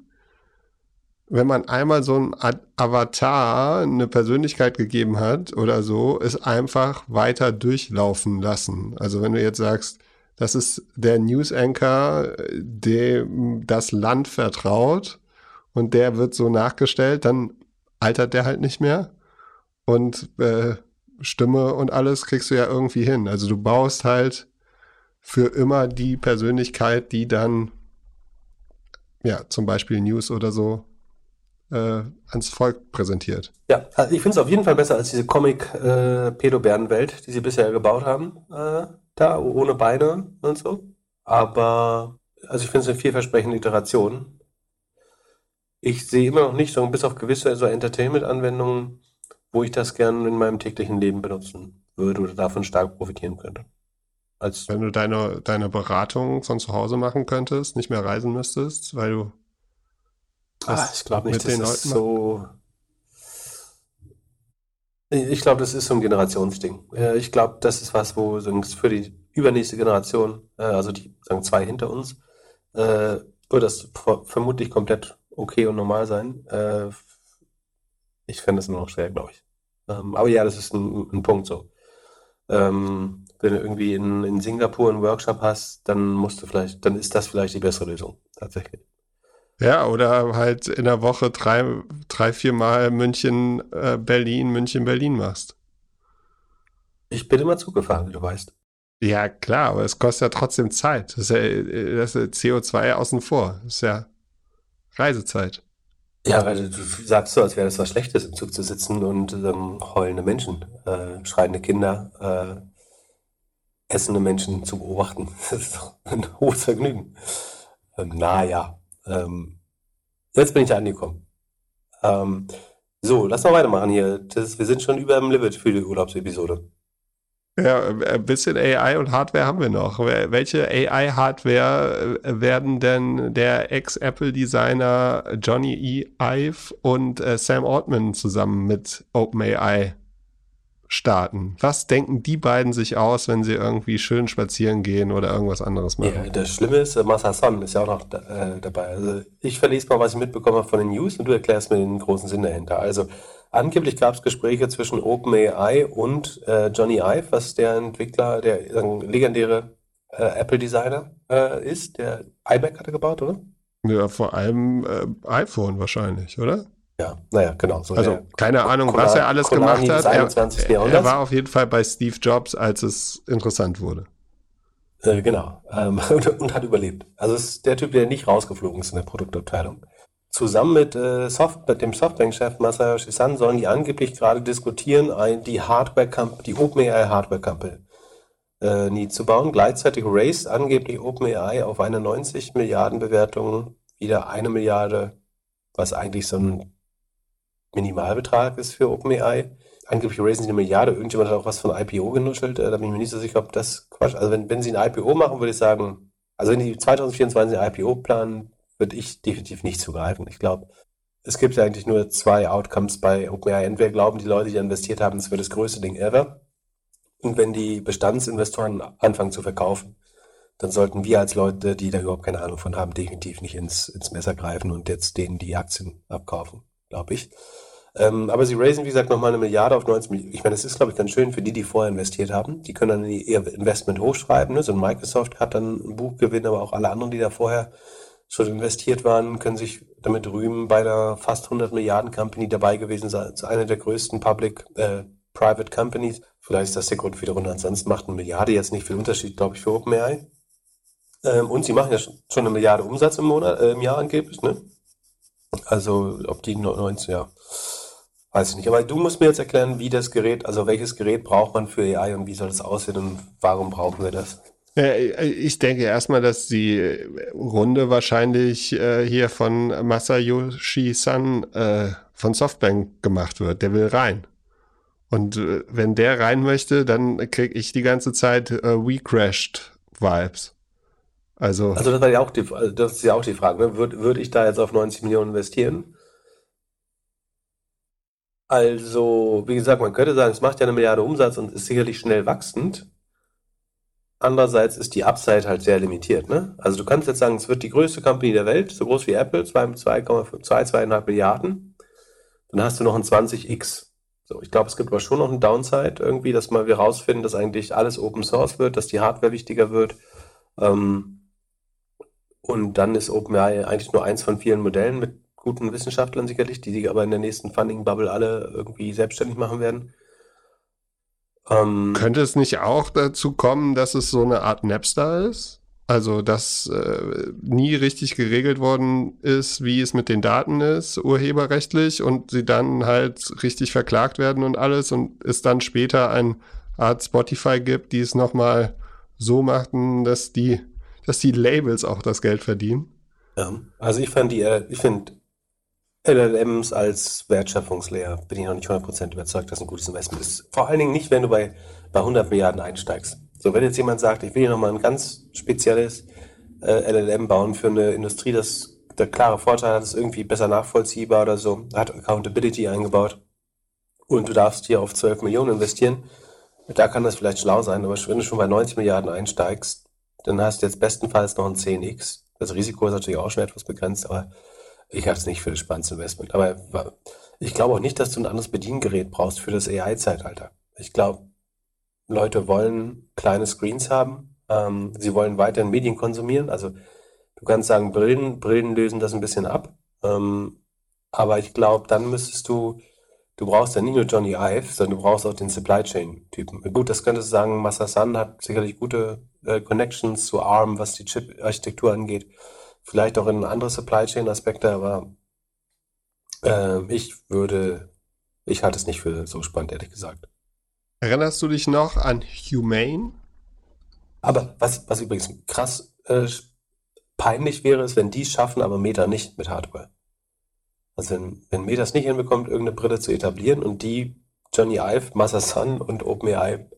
wenn man einmal so ein Avatar eine Persönlichkeit gegeben hat oder so, es einfach weiter durchlaufen lassen. Also wenn du jetzt sagst, das ist der News Anchor, dem das Land vertraut und der wird so nachgestellt, dann altert der halt nicht mehr und äh, Stimme und alles kriegst du ja irgendwie hin. Also du baust halt für immer die Persönlichkeit, die dann ja zum Beispiel News oder so äh, ans Volk präsentiert. Ja, also ich finde es auf jeden Fall besser als diese Comic-Pedo-Bären-Welt, äh, die sie bisher gebaut haben, äh, da ohne Beine und so. Aber also ich finde es eine vielversprechende Iteration. Ich sehe immer noch nicht so, bis auf gewisse so Entertainment-Anwendungen, wo ich das gerne in meinem täglichen Leben benutzen würde oder davon stark profitieren könnte. Als Wenn du deine, deine Beratung von zu Hause machen könntest, nicht mehr reisen müsstest, weil du. Ah, ich glaube nicht, das ist so. Ich glaube, das ist so ein Generationsding. Ich glaube, das ist was, wo für die übernächste Generation, äh, also die sagen zwei hinter uns, äh, wird das vermutlich komplett okay und normal sein. Äh, ich fände es nur noch schwer, glaube ich. Ähm, aber ja, das ist ein, ein Punkt so. Ähm, wenn du irgendwie in, in Singapur einen Workshop hast, dann musst du vielleicht, dann ist das vielleicht die bessere Lösung, tatsächlich. Ja, oder halt in der Woche drei, drei vier Mal München, äh, Berlin, München, Berlin machst. Ich bin immer zugefahren, wie du weißt. Ja, klar, aber es kostet ja trotzdem Zeit. Das ist ja das ist CO2 außen vor. Das ist ja Reisezeit. Ja, weil du sagst so, als wäre das was Schlechtes, im Zug zu sitzen und ähm, heulende Menschen, äh, schreiende Kinder, äh, essende Menschen zu beobachten. Das ist doch ein hohes Vergnügen. Ähm, naja, ähm, jetzt bin ich angekommen. Ähm, so, lass mal weitermachen hier. Das, wir sind schon über dem Limit für die Urlaubsepisode. Ja, ein bisschen AI und Hardware haben wir noch. Welche AI-Hardware äh, werden denn der Ex-Apple-Designer Johnny E. Ive und äh, Sam Altman zusammen mit OpenAI starten. Was denken die beiden sich aus, wenn sie irgendwie schön spazieren gehen oder irgendwas anderes machen? Ja, das Schlimme ist, Massa Son ist ja auch noch äh, dabei. Also ich verlese mal, was ich mitbekomme von den News und du erklärst mir den großen Sinn dahinter. Also angeblich gab es Gespräche zwischen OpenAI und äh, Johnny Ive, was der Entwickler, der äh, legendäre äh, Apple-Designer äh, ist. Der iMac hat er gebaut, oder? Ja, vor allem äh, iPhone wahrscheinlich, oder? Ja, naja, genau. So also keine Ahnung, was er alles Konami gemacht hat. Er, er, war auf jeden Fall bei Steve Jobs, als es interessant wurde. Äh, genau. Ähm, und, und, hat überlebt. Also ist der Typ, der nicht rausgeflogen ist in der Produktabteilung. Zusammen mit, äh, Soft, mit dem Softbank-Chef Masayoshi Son sollen die angeblich gerade diskutieren, ein, die Hardware die OpenAI Hardware Company äh, nie zu bauen. Gleichzeitig raced angeblich OpenAI auf eine 90 Milliarden Bewertung wieder eine Milliarde, was eigentlich so ein Minimalbetrag ist für OpenAI. Angeblich raisen sie eine Milliarde. Irgendjemand hat auch was von IPO genuschelt. Äh, da bin ich mir nicht so sicher, ob das Quatsch. Also wenn, wenn sie ein IPO machen, würde ich sagen, also wenn die 2024 ein IPO planen, würde ich definitiv nicht zugreifen. Ich glaube, es gibt ja eigentlich nur zwei Outcomes bei OpenAI. Entweder glauben die Leute, die investiert haben, es wird das größte Ding ever. Und wenn die Bestandsinvestoren anfangen zu verkaufen, dann sollten wir als Leute, die da überhaupt keine Ahnung von haben, definitiv nicht ins, ins Messer greifen und jetzt denen die Aktien abkaufen glaube ich. Ähm, aber sie raisen, wie gesagt, nochmal eine Milliarde auf 90 Millionen. Ich meine, das ist, glaube ich, ganz schön für die, die vorher investiert haben. Die können dann ihr Investment hochschreiben. Ne? So ein Microsoft hat dann ein Buchgewinn, aber auch alle anderen, die da vorher schon investiert waren, können sich damit rühmen, bei der fast 100 Milliarden Company dabei gewesen sein. Das eine der größten Public, äh, Private Companies. Vielleicht ist das der Grund für die Runde. Ansonsten macht eine Milliarde jetzt nicht viel Unterschied, glaube ich, für OpenAI. Ähm, und sie machen ja schon eine Milliarde Umsatz im Monat, äh, im Jahr angeblich, ne? Also ob die 19, ja, weiß ich nicht. Aber du musst mir jetzt erklären, wie das Gerät, also welches Gerät braucht man für AI und wie soll das aussehen und warum brauchen wir das? Ich denke erstmal, dass die Runde wahrscheinlich äh, hier von Masayoshi San äh, von Softbank gemacht wird. Der will rein. Und äh, wenn der rein möchte, dann kriege ich die ganze Zeit We Crashed Vibes. Also, also das, war ja auch die, also das ist ja auch die Frage. Ne? Würde würd ich da jetzt auf 90 Millionen investieren? Also, wie gesagt, man könnte sagen, es macht ja eine Milliarde Umsatz und ist sicherlich schnell wachsend. Andererseits ist die Upside halt sehr limitiert. Ne? Also du kannst jetzt sagen, es wird die größte Company der Welt, so groß wie Apple, 2,5, 2, 2,5 Milliarden. Dann hast du noch ein 20x. So, ich glaube, es gibt aber schon noch einen Downside irgendwie, dass mal wir rausfinden, dass eigentlich alles Open Source wird, dass die Hardware wichtiger wird. Ähm, und dann ist OpenAI eigentlich nur eins von vielen Modellen mit guten Wissenschaftlern sicherlich, die sich aber in der nächsten Funding-Bubble alle irgendwie selbstständig machen werden. Ähm, Könnte es nicht auch dazu kommen, dass es so eine Art Napster ist? Also, dass äh, nie richtig geregelt worden ist, wie es mit den Daten ist, urheberrechtlich, und sie dann halt richtig verklagt werden und alles und es dann später eine Art Spotify gibt, die es nochmal so machten, dass die dass die Labels auch das Geld verdienen. Ja, also ich fand die, äh, ich finde LLMs als Wertschöpfungslayer bin ich noch nicht 100% überzeugt, dass ein gutes Investment ist. Vor allen Dingen nicht, wenn du bei, bei 100 Milliarden einsteigst. So, wenn jetzt jemand sagt, ich will hier nochmal ein ganz spezielles äh, LLM bauen für eine Industrie, das der klare Vorteil hat, ist irgendwie besser nachvollziehbar oder so, hat Accountability eingebaut und du darfst hier auf 12 Millionen investieren, da kann das vielleicht schlau sein, aber wenn du schon bei 90 Milliarden einsteigst, dann hast du jetzt bestenfalls noch ein 10x. Das Risiko ist natürlich auch schon etwas begrenzt, aber ich halte es nicht für das spannendste Investment. Aber ich glaube auch nicht, dass du ein anderes Bediengerät brauchst für das AI-Zeitalter. Ich glaube, Leute wollen kleine Screens haben. Ähm, sie wollen weiterhin Medien konsumieren. Also du kannst sagen, Brillen, Brillen lösen das ein bisschen ab. Ähm, aber ich glaube, dann müsstest du, du brauchst ja nicht nur Johnny Ive, sondern du brauchst auch den Supply Chain-Typen. Gut, das könntest du sagen, Masasan hat sicherlich gute äh, Connections zu ARM, was die Chip-Architektur angeht. Vielleicht auch in andere Supply Chain-Aspekte, aber äh, ich würde, ich halte es nicht für so spannend, ehrlich gesagt. Erinnerst du dich noch an Humane? Aber was, was übrigens krass äh, peinlich wäre, ist, wenn die es schaffen, aber Meta nicht mit Hardware. Also wenn, wenn Meta es nicht hinbekommt, irgendeine Brille zu etablieren und die Johnny Ive, Masa Sun und OpenAI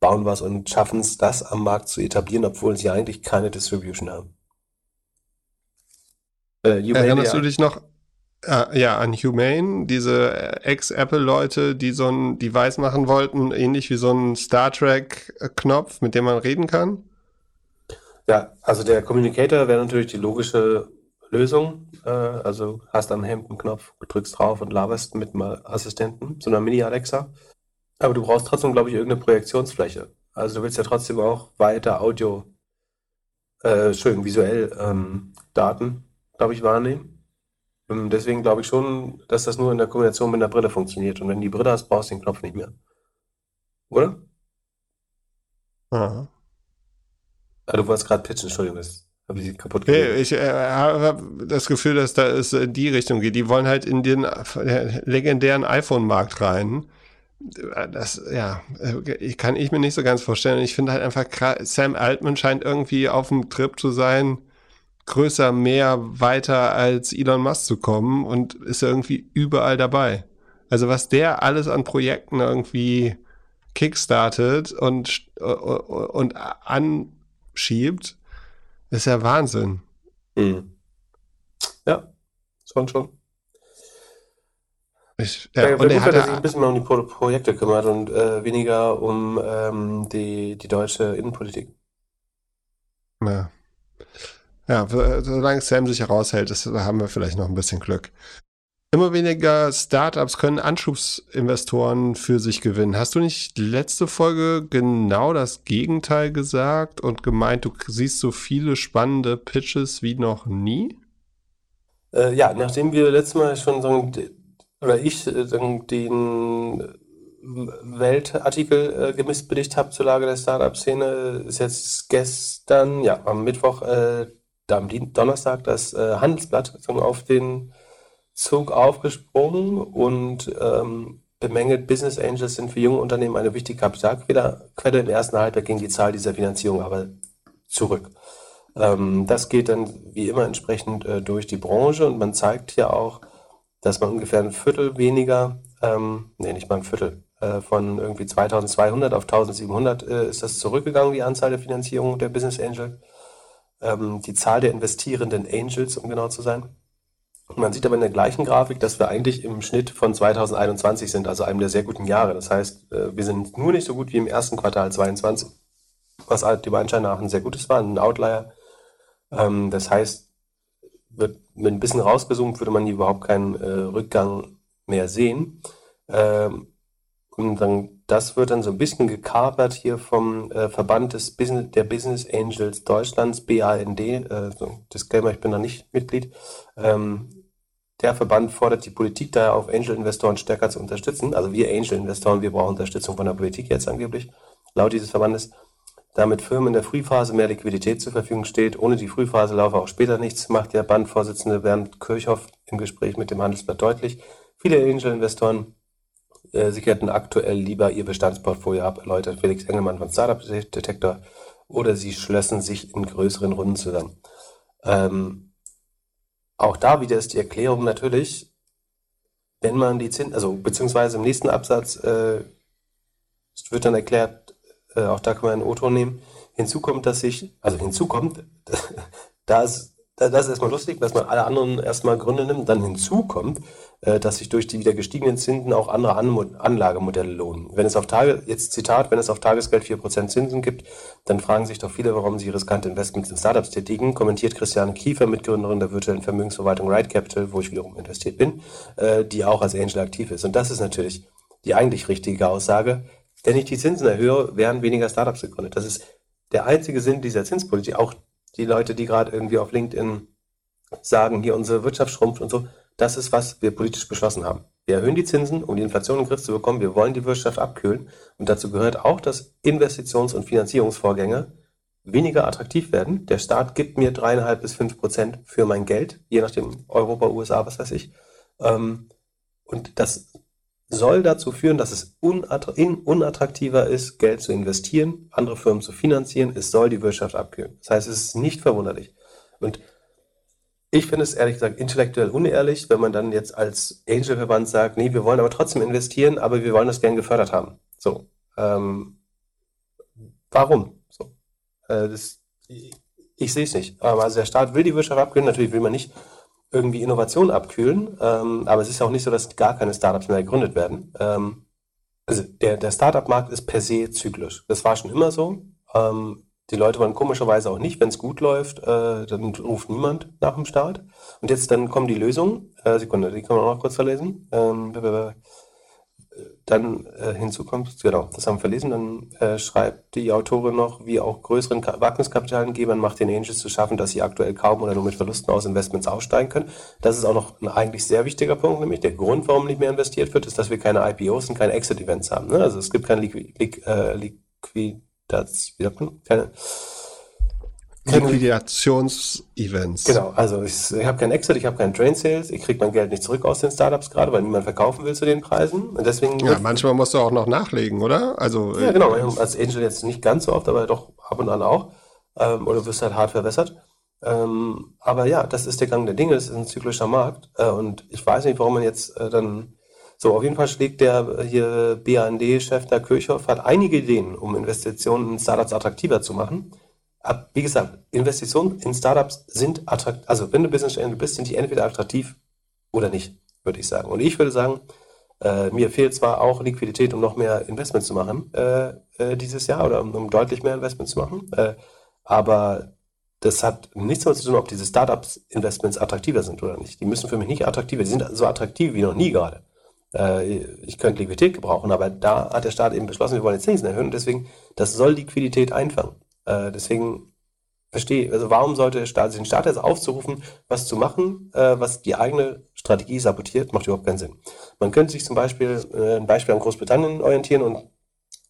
bauen was und schaffen es, das am Markt zu etablieren, obwohl sie eigentlich keine Distribution haben. Äh, Erinnerst du dich noch? Äh, ja, an Humane, diese Ex-Apple-Leute, die so ein Device machen wollten, ähnlich wie so ein Star Trek-Knopf, mit dem man reden kann. Ja, also der Communicator wäre natürlich die logische Lösung. Äh, also hast am Hemd einen Knopf, drückst drauf und laberst mit einem Assistenten, so einer Mini-Alexa. Aber du brauchst trotzdem, glaube ich, irgendeine Projektionsfläche. Also du willst ja trotzdem auch weiter Audio, äh, schön visuell ähm, Daten, glaube ich, wahrnehmen. Und ähm, deswegen glaube ich schon, dass das nur in der Kombination mit einer Brille funktioniert. Und wenn du die Brille hast, brauchst du den Knopf nicht mehr. Oder? Aha. Ah, du wolltest gerade pitchen, Entschuldigung, das habe ich kaputt gemacht. Ich äh, habe das Gefühl, dass da es in die Richtung geht. Die wollen halt in den äh, legendären iPhone-Markt rein. Das, ja, äh, kann ich mir nicht so ganz vorstellen. Ich finde halt einfach, Sam Altman scheint irgendwie auf dem Trip zu sein, größer, mehr, weiter als Elon Musk zu kommen und ist irgendwie überall dabei. Also was der alles an Projekten irgendwie kickstartet und, und anschiebt, ist ja Wahnsinn. Mhm. Ja, schon, schon. Ich, ja, und er hat sich ein bisschen mehr um die Pro Projekte kümmert und äh, weniger um ähm, die, die deutsche Innenpolitik. Ja. Ja, solange Sam sich heraushält, ist, haben wir vielleicht noch ein bisschen Glück. Immer weniger Startups können Anschubsinvestoren für sich gewinnen. Hast du nicht letzte Folge genau das Gegenteil gesagt und gemeint, du siehst so viele spannende Pitches wie noch nie? Äh, ja, nachdem wir letztes Mal schon sagen, oder ich äh, den Weltartikel äh, gemissbilligt habe zur Lage der Startup-Szene, ist jetzt gestern, ja, am Mittwoch, äh, am Donnerstag das äh, Handelsblatt auf den Zug aufgesprungen und ähm, bemängelt, Business Angels sind für junge Unternehmen eine wichtige Kapitalquelle. Im ersten Halbjahr ging die Zahl dieser Finanzierung aber zurück. Ähm, das geht dann wie immer entsprechend äh, durch die Branche und man zeigt hier auch, dass man ungefähr ein Viertel weniger, ähm, nee, nicht mal ein Viertel, äh, von irgendwie 2200 auf 1700 äh, ist das zurückgegangen, die Anzahl der Finanzierung der Business Angel. Ähm, die Zahl der investierenden Angels, um genau zu sein. Man sieht aber in der gleichen Grafik, dass wir eigentlich im Schnitt von 2021 sind, also einem der sehr guten Jahre. Das heißt, äh, wir sind nur nicht so gut wie im ersten Quartal 22, was halt dem Anschein nach ein sehr gutes war, ein Outlier. Ähm, das heißt, wird mit ein bisschen rausgezoomt, würde man überhaupt keinen äh, Rückgang mehr sehen. Ähm, und dann, das wird dann so ein bisschen gekapert hier vom äh, Verband des Business, der Business Angels Deutschlands, BAND. Äh, so, Disclaimer, ich bin da nicht Mitglied. Ähm, der Verband fordert die Politik daher auf, Angel-Investoren stärker zu unterstützen. Also wir Angel-Investoren, wir brauchen Unterstützung von der Politik jetzt angeblich, laut dieses Verbandes. Damit Firmen in der Frühphase mehr Liquidität zur Verfügung steht. Ohne die Frühphase laufe auch später nichts, macht der Bandvorsitzende Bernd Kirchhoff im Gespräch mit dem Handelsblatt deutlich. Viele Angel-Investoren äh, sicherten aktuell lieber ihr Bestandsportfolio ab, erläutert Felix Engelmann von Startup Detector, oder sie schlössen sich in größeren Runden zusammen. Ähm, auch da wieder ist die Erklärung natürlich, wenn man die Zinsen, also beziehungsweise im nächsten Absatz äh, wird dann erklärt, äh, auch da kann man einen O-Ton nehmen, hinzukommt, dass sich, also hinzukommt, da ist das ist erstmal lustig, dass man alle anderen erstmal Gründe nimmt. Dann hinzukommt, äh, dass sich durch die wieder gestiegenen Zinsen auch andere Anlagemodelle lohnen. Wenn es auf Tage, jetzt Zitat, wenn es auf Tagesgeld 4% Zinsen gibt, dann fragen sich doch viele, warum sie riskante Investments in Startups tätigen, kommentiert Christiane Kiefer, Mitgründerin der virtuellen Vermögensverwaltung Ride Capital, wo ich wiederum investiert bin, äh, die auch als Angel aktiv ist. Und das ist natürlich die eigentlich richtige Aussage. Wenn ich die Zinsen erhöhe, werden weniger Startups gegründet. Das ist der einzige Sinn dieser Zinspolitik. Auch die Leute, die gerade irgendwie auf LinkedIn sagen, hier unsere Wirtschaft schrumpft und so, das ist, was wir politisch beschlossen haben. Wir erhöhen die Zinsen, um die Inflation in den Griff zu bekommen. Wir wollen die Wirtschaft abkühlen. Und dazu gehört auch, dass Investitions- und Finanzierungsvorgänge weniger attraktiv werden. Der Staat gibt mir dreieinhalb bis fünf Prozent für mein Geld, je nachdem Europa, USA, was weiß ich. Ähm, und das soll dazu führen, dass es unattraktiver ist, Geld zu investieren, andere Firmen zu finanzieren. Es soll die Wirtschaft abkühlen. Das heißt, es ist nicht verwunderlich. Und ich finde es ehrlich gesagt intellektuell unehrlich, wenn man dann jetzt als Angel-Verband sagt, nee, wir wollen aber trotzdem investieren, aber wir wollen das gern gefördert haben. So. Ähm, warum? So. Äh, das, ich, ich sehe es nicht. Also der Staat will die Wirtschaft abkühlen, natürlich will man nicht irgendwie Innovation abkühlen. Ähm, aber es ist ja auch nicht so, dass gar keine Startups mehr gegründet werden. Ähm, also der, der Startup-Markt ist per se zyklisch. Das war schon immer so. Ähm, die Leute wollen komischerweise auch nicht, wenn es gut läuft, äh, dann ruft niemand nach dem Start. Und jetzt dann kommen die Lösungen. Äh, Sekunde, die können wir noch kurz verlesen. Ähm, dann äh, hinzu kommt, genau, das haben wir verlesen, dann äh, schreibt die Autorin noch, wie auch größeren Wagniskapitalgebern macht den Angels zu schaffen, dass sie aktuell kaum oder nur mit Verlusten aus Investments aussteigen können. Das ist auch noch ein eigentlich sehr wichtiger Punkt, nämlich der Grund, warum nicht mehr investiert wird, ist, dass wir keine IPOs und keine Exit-Events haben. Ne? Also es gibt keine Liqu Liqu äh, Liquidats, wie sagt man? Keine Liquidationsevents. Genau, also ich, ich habe kein Exit, ich habe keinen Train Sales, ich kriege mein Geld nicht zurück aus den Startups gerade, weil niemand verkaufen will zu den Preisen. Und deswegen ja, manchmal musst du auch noch nachlegen, oder? Also ja, genau. Als Angel jetzt nicht ganz so oft, aber doch ab und an auch. Ähm, oder wirst halt hart verwässert. Ähm, aber ja, das ist der Gang der Dinge, das ist ein zyklischer Markt. Äh, und ich weiß nicht, warum man jetzt äh, dann so, auf jeden Fall schlägt der hier BAND-Chef der Kirchhoff, hat einige Ideen, um Investitionen in Startups attraktiver zu machen wie gesagt, Investitionen in Startups sind attraktiv, also wenn du Business Angel bist, sind die entweder attraktiv oder nicht, würde ich sagen. Und ich würde sagen, äh, mir fehlt zwar auch Liquidität, um noch mehr Investment zu machen äh, äh, dieses Jahr oder um, um, deutlich mehr Investment zu machen, äh, aber das hat nichts damit zu tun, ob diese Startups Investments attraktiver sind oder nicht. Die müssen für mich nicht attraktiver, die sind so attraktiv wie noch nie gerade. Äh, ich könnte Liquidität gebrauchen, aber da hat der Staat eben beschlossen, wir wollen die Zinsen erhöhen und deswegen, das soll Liquidität einfangen. Äh, deswegen verstehe, also warum sollte der Staat, den Staat jetzt aufzurufen, was zu machen, äh, was die eigene Strategie sabotiert, macht überhaupt keinen Sinn. Man könnte sich zum Beispiel äh, ein Beispiel an Großbritannien orientieren und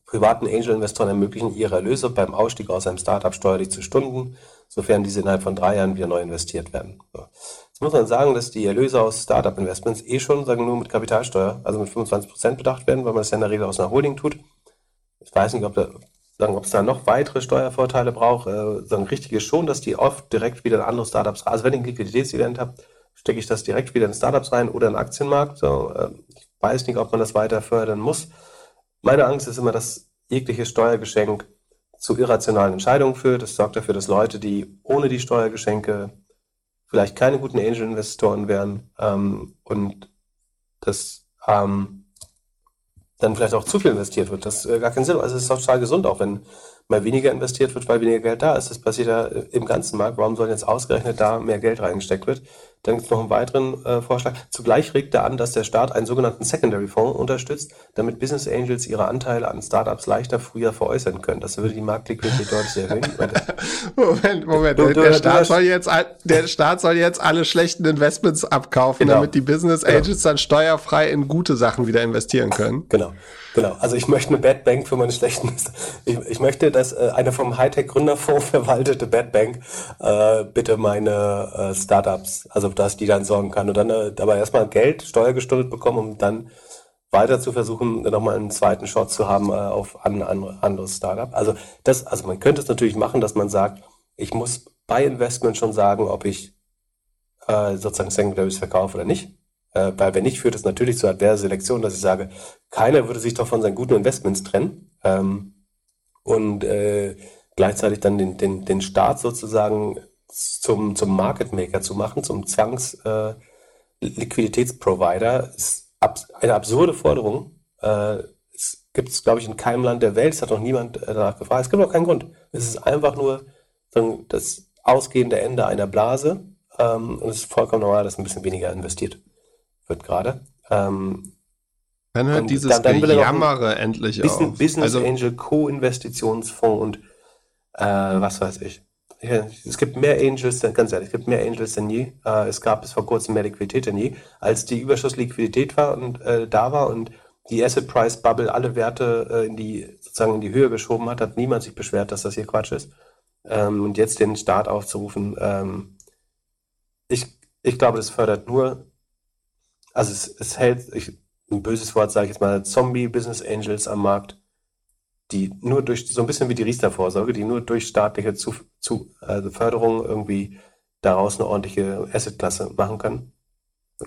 privaten Angel-Investoren ermöglichen, ihre Erlöse beim Ausstieg aus einem Startup steuerlich zu stunden, sofern diese innerhalb von drei Jahren wieder neu investiert werden. So. Jetzt muss man sagen, dass die Erlöse aus Startup-Investments eh schon, sagen wir nur mit Kapitalsteuer, also mit 25 Prozent bedacht werden, weil man das ja in der Regel aus einer Holding tut. Ich weiß nicht, ob da sagen, ob es da noch weitere Steuervorteile braucht. Äh, sagen, richtig ist schon, dass die oft direkt wieder in andere Startups, also wenn ich ein Liquiditätsevent habe, stecke ich das direkt wieder in Startups rein oder in den Aktienmarkt. So, äh, ich weiß nicht, ob man das weiter fördern muss. Meine Angst ist immer, dass jegliches Steuergeschenk zu irrationalen Entscheidungen führt. Das sorgt dafür, dass Leute, die ohne die Steuergeschenke vielleicht keine guten Angel-Investoren wären ähm, und das ähm, dann vielleicht auch zu viel investiert wird. Das ist äh, gar keinen Sinn. Also es ist total gesund, auch wenn mal weniger investiert wird, weil weniger Geld da ist. Das passiert ja äh, im ganzen Markt. Warum soll jetzt ausgerechnet da mehr Geld reingesteckt wird? Dann gibt es noch einen weiteren äh, Vorschlag. Zugleich regt er an, dass der Staat einen sogenannten Secondary Fonds unterstützt, damit Business Angels ihre Anteile an Startups leichter früher veräußern können. Das würde die Marktliquidität deutlich erhöhen. Moment, Moment. Du, du, der, Staat soll jetzt, der Staat soll jetzt alle schlechten Investments abkaufen, genau. damit die Business genau. Angels genau. dann steuerfrei in gute Sachen wieder investieren können. Genau. Genau, also ich möchte eine Bad Bank für meine schlechten. Ich, ich möchte, dass äh, eine vom Hightech-Gründerfonds verwaltete Bad Bank äh, bitte meine äh, Startups, also dass die dann sorgen kann und dann äh, aber erstmal Geld steuergestundet bekommen, um dann weiter zu versuchen, nochmal einen zweiten Shot zu haben äh, auf ein an, anderes Startup. Also das, also man könnte es natürlich machen, dass man sagt, ich muss bei Investment schon sagen, ob ich äh, sozusagen Secondaries verkaufe oder nicht. Äh, weil wenn nicht, führt es natürlich zu adverse Selektion, dass ich sage, keiner würde sich doch von seinen guten Investments trennen ähm, und äh, gleichzeitig dann den, den, den Staat sozusagen zum, zum Market Maker zu machen, zum Zwangs äh, ist ab, eine absurde Forderung. Äh, es gibt es, glaube ich, in keinem Land der Welt, es hat noch niemand äh, danach gefragt. Es gibt auch keinen Grund. Es ist einfach nur das ausgehende Ende einer Blase ähm, und es ist vollkommen normal, dass ein bisschen weniger investiert wird gerade. Ähm, dann hört dieses dann, dann Gejammere endlich Business, auf. Business also, Angel Co-Investitionsfonds und äh, was weiß ich. Ja, es gibt mehr Angels, ganz ehrlich, es gibt mehr Angels denn je. Äh, es gab bis vor kurzem mehr Liquidität denn je. Als die Überschussliquidität war und äh, da war und die Asset Price Bubble alle Werte äh, in die sozusagen in die Höhe geschoben hat, hat niemand sich beschwert, dass das hier Quatsch ist. Ähm, und jetzt den Staat aufzurufen, ähm, ich, ich glaube, das fördert nur also es, es hält, ich, ein böses Wort sage ich jetzt mal, Zombie-Business Angels am Markt, die nur durch, so ein bisschen wie die Riester-Vorsorge, die nur durch staatliche zu, zu, also Förderung irgendwie daraus eine ordentliche Asset-Klasse machen können.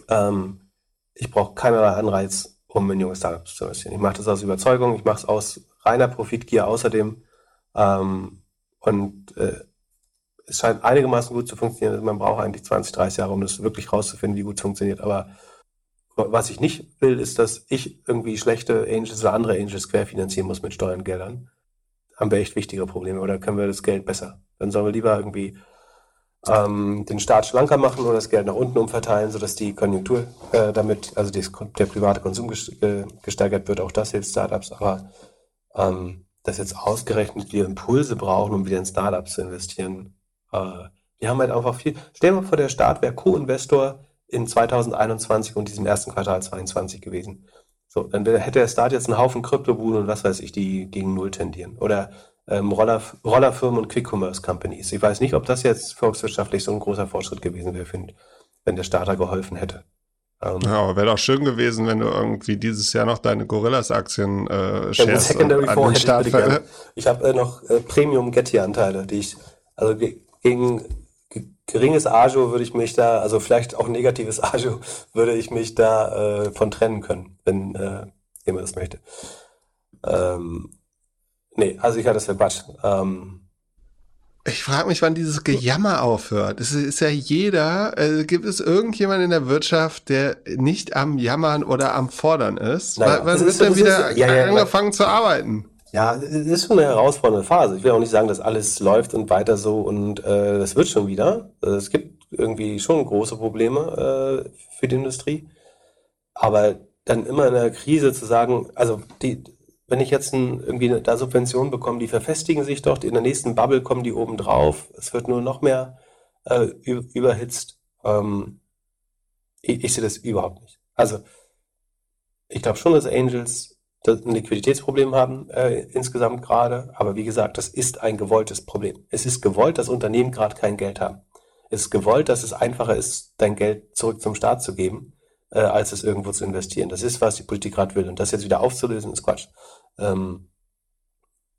Ähm, ich brauche keinerlei Anreiz, um in junge Startups zu investieren. Ich mache das aus Überzeugung, ich mache es aus reiner Profitgier außerdem. Ähm, und äh, es scheint einigermaßen gut zu funktionieren. Man braucht eigentlich 20, 30 Jahre, um das wirklich rauszufinden, wie gut es funktioniert. Aber was ich nicht will, ist, dass ich irgendwie schlechte Angels oder andere Angels querfinanzieren muss mit Steuergeldern. Haben wir echt wichtige Probleme oder können wir das Geld besser? Dann sollen wir lieber irgendwie ähm, den Staat schlanker machen oder das Geld nach unten umverteilen, sodass die Konjunktur äh, damit, also die, der private Konsum gesteigert wird. Auch das hilft Startups. Aber ähm, dass jetzt ausgerechnet wir Impulse brauchen, um wieder in Startups zu investieren, äh, die haben halt einfach viel. Stell dir mal vor, der Staat wäre Co-Investor in 2021 und diesem ersten Quartal 22 gewesen. So, dann hätte der Start jetzt einen Haufen Kryptobuden und was weiß ich, die gegen Null tendieren. Oder ähm, Roller, Rollerfirmen und Quick-Commerce-Companies. Ich weiß nicht, ob das jetzt volkswirtschaftlich so ein großer Fortschritt gewesen wäre, wenn der Starter geholfen hätte. Ähm, ja, aber wäre doch schön gewesen, wenn du irgendwie dieses Jahr noch deine Gorillas-Aktien äh, shares Secondary an den Start Ich, ich habe äh, noch äh, Premium-Getty-Anteile, die ich, also gegen geringes Agio würde ich mich da, also vielleicht auch negatives Agio, würde ich mich da äh, von trennen können, wenn äh, jemand das möchte. Ähm, nee, also ich hatte das für Quatsch. Ähm, ich frage mich, wann dieses Gejammer aufhört. Es ist ja jeder, äh, gibt es irgendjemand in der Wirtschaft, der nicht am Jammern oder am Fordern ist? Naja, wann wird denn wieder ist, ja, ja, angefangen ja. zu arbeiten? Ja, es ist schon eine herausfordernde Phase. Ich will auch nicht sagen, dass alles läuft und weiter so und äh, das wird schon wieder. Also es gibt irgendwie schon große Probleme äh, für die Industrie. Aber dann immer in der Krise zu sagen, also die, wenn ich jetzt ein, irgendwie da Subventionen bekomme, die verfestigen sich dort, in der nächsten Bubble kommen die oben drauf, es wird nur noch mehr äh, überhitzt. Ähm, ich, ich sehe das überhaupt nicht. Also ich glaube schon, dass Angels ein Liquiditätsproblem haben äh, insgesamt gerade. Aber wie gesagt, das ist ein gewolltes Problem. Es ist gewollt, dass Unternehmen gerade kein Geld haben. Es ist gewollt, dass es einfacher ist, dein Geld zurück zum Staat zu geben, äh, als es irgendwo zu investieren. Das ist, was die Politik gerade will. Und das jetzt wieder aufzulösen, ist Quatsch. Ähm,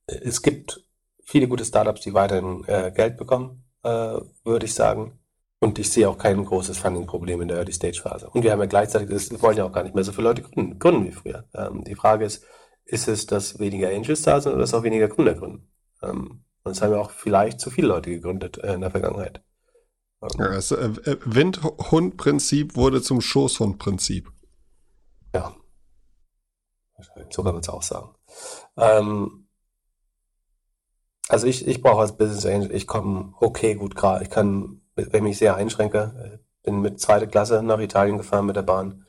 es gibt viele gute Startups, die weiterhin äh, Geld bekommen, äh, würde ich sagen. Und ich sehe auch kein großes Funding-Problem in der Early-Stage-Phase. Und wir haben ja gleichzeitig, das wollen ja auch gar nicht mehr so viele Leute gründen, gründen wie früher. Ähm, die Frage ist, ist es, dass weniger Angels da sind oder dass auch weniger Gründer gründen? Ähm, und es haben ja auch vielleicht zu viele Leute gegründet äh, in der Vergangenheit. Ähm, ja, das äh, äh, Windhund-Prinzip wurde zum Schoßhund-Prinzip. Ja. So kann man es auch sagen. Ähm, also ich, ich brauche als Business Angel, ich komme okay gut gerade. Ich kann wenn ich mich sehr einschränke, äh, bin mit zweiter Klasse nach Italien gefahren mit der Bahn,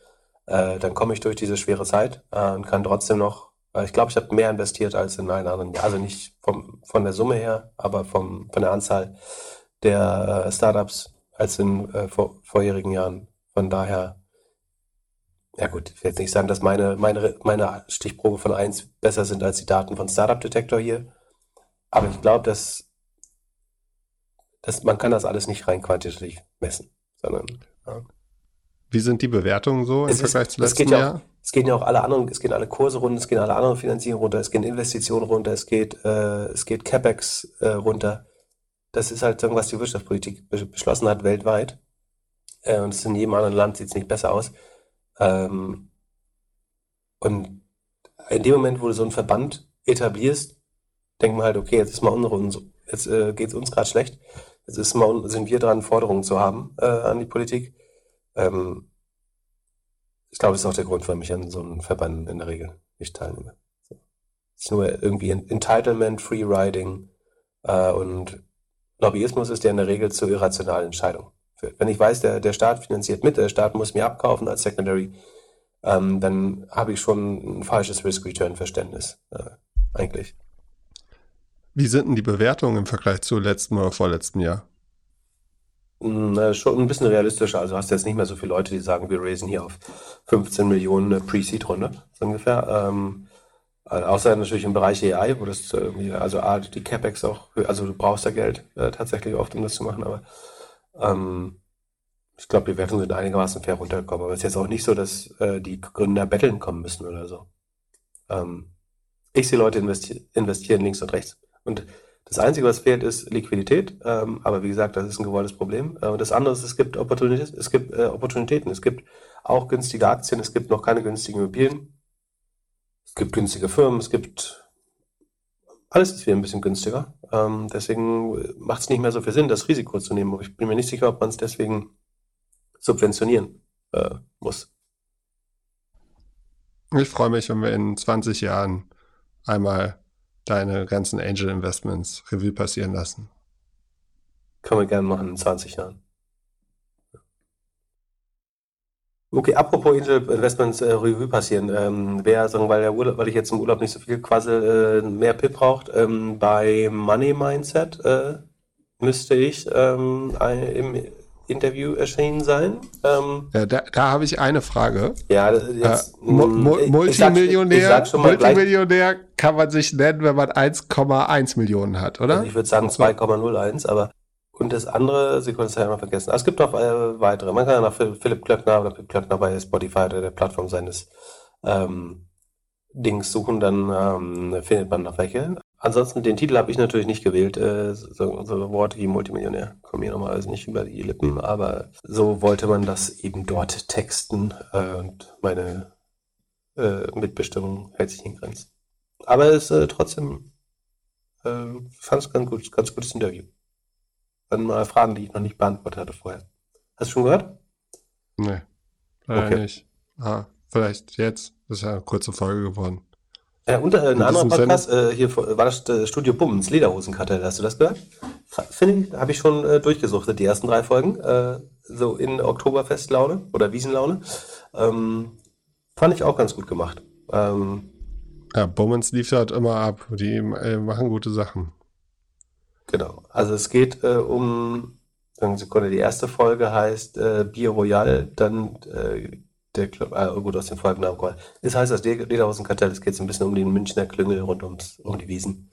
äh, dann komme ich durch diese schwere Zeit äh, und kann trotzdem noch, äh, ich glaube, ich habe mehr investiert als in allen anderen Jahren. Also nicht vom, von der Summe her, aber vom, von der Anzahl der äh, Startups als in äh, vor, vorherigen Jahren. Von daher, ja gut, ich will jetzt nicht sagen, dass meine, meine, meine Stichprobe von eins besser sind als die Daten von Startup Detector hier. Aber ich glaube, dass das, man kann das alles nicht rein quantitativ messen, sondern ja. Wie sind die Bewertungen so im es Vergleich ist, zu letztem ja Jahr? Auch, es gehen ja auch alle anderen, es gehen alle Kurse runter, es gehen alle anderen Finanzierungen runter, es gehen Investitionen runter, es geht, äh, es geht CapEx äh, runter. Das ist halt irgendwas die Wirtschaftspolitik beschlossen hat weltweit. Äh, und es in jedem anderen Land sieht es nicht besser aus. Ähm, und in dem Moment, wo du so einen Verband etablierst, denkt man halt, okay, jetzt ist mal unsere, jetzt äh, geht es uns gerade schlecht. Jetzt ist mal, sind wir dran, Forderungen zu haben äh, an die Politik. Ähm, ich glaube, das ist auch der Grund, warum ich an so einem Verband in der Regel nicht teilnehme. Es ist nur irgendwie Entitlement, Free Riding äh, und Lobbyismus ist ja in der Regel zu irrationalen Entscheidungen. Wenn ich weiß, der, der Staat finanziert mit, der Staat muss mir abkaufen als Secondary, ähm, dann habe ich schon ein falsches Risk-Return-Verständnis, äh, eigentlich. Wie sind denn die Bewertungen im Vergleich zu letztem oder vorletzten Jahr? Na, schon ein bisschen realistischer. Also hast du jetzt nicht mehr so viele Leute, die sagen, wir raisen hier auf 15 Millionen Pre-Seed-Runde, so ungefähr. Ähm, also außer natürlich im Bereich AI, wo das irgendwie, also A, die CapEx auch, also du brauchst da Geld äh, tatsächlich oft, um das zu machen, aber ähm, ich glaube, die Bewertungen sind einigermaßen fair runtergekommen. Aber es ist jetzt auch nicht so, dass äh, die Gründer betteln kommen müssen oder so. Ähm, ich sehe Leute investi investieren links und rechts. Und das Einzige, was fehlt, ist Liquidität. Ähm, aber wie gesagt, das ist ein gewolltes Problem. Äh, und das andere ist, es gibt Opportunitäten. Es gibt äh, Opportunitäten. Es gibt auch günstige Aktien. Es gibt noch keine günstigen Immobilien. Es gibt günstige Firmen. Es gibt alles ist wieder ein bisschen günstiger. Ähm, deswegen macht es nicht mehr so viel Sinn, das Risiko zu nehmen. Ich bin mir nicht sicher, ob man es deswegen subventionieren äh, muss. Ich freue mich, wenn wir in 20 Jahren einmal deine ganzen Angel Investments Revue passieren lassen. Können wir gerne machen in 20 Jahren. Okay, apropos Angel Investments äh, Revue passieren. Ähm, wer, sagen, weil, der Urlaub, weil ich jetzt im Urlaub nicht so viel quasi äh, mehr Pip braucht, ähm, bei Money Mindset äh, müsste ich ähm, im Interview erschienen sein. Ähm, ja, da, da habe ich eine Frage. Ja, jetzt, äh, Mu Mu Multimillionär, Multimillionär kann man sich nennen, wenn man 1,1 Millionen hat, oder? Also ich würde sagen 2,01, aber und das andere, Sie können es ja immer vergessen. es gibt noch äh, weitere. Man kann ja nach Philipp Klöckner oder Philipp Klöckner bei Spotify oder der Plattform seines ähm, Dings suchen, dann ähm, findet man noch welche. Ansonsten, den Titel habe ich natürlich nicht gewählt. Äh, so, so, Worte wie Multimillionär kommen mir normalerweise nicht über die Lippen, aber so wollte man das eben dort texten äh, und meine äh, Mitbestimmung hält sich in Grenzen. Aber es ist äh, trotzdem, äh, fand es ganz gut, ganz gutes Interview dann mal Fragen, die ich noch nicht beantwortet hatte vorher. Hast du schon gehört? Nee, leider okay. nicht. Ah, vielleicht jetzt. Das ist ja eine kurze Folge geworden. Ja, und äh, ein anderer Podcast, äh, hier war das äh, Studio Bummens, Lederhosenkartell, hast du das gehört? Finde ich, habe ich schon äh, durchgesuchtet, die ersten drei Folgen, äh, so in Oktoberfestlaune oder Wiesenlaune. Ähm, fand ich auch ganz gut gemacht. Ähm, ja, Bummens liefert immer ab, die äh, machen gute Sachen. Genau. Also es geht äh, um, eine Sekunde, die erste Folge heißt äh, Bier Royal, dann äh, der Club, äh, gut aus den Folgennamen. Das heißt das Lederhosenkartell, es geht so ein bisschen um den Münchner Klüngel rund ums, um die Wiesen.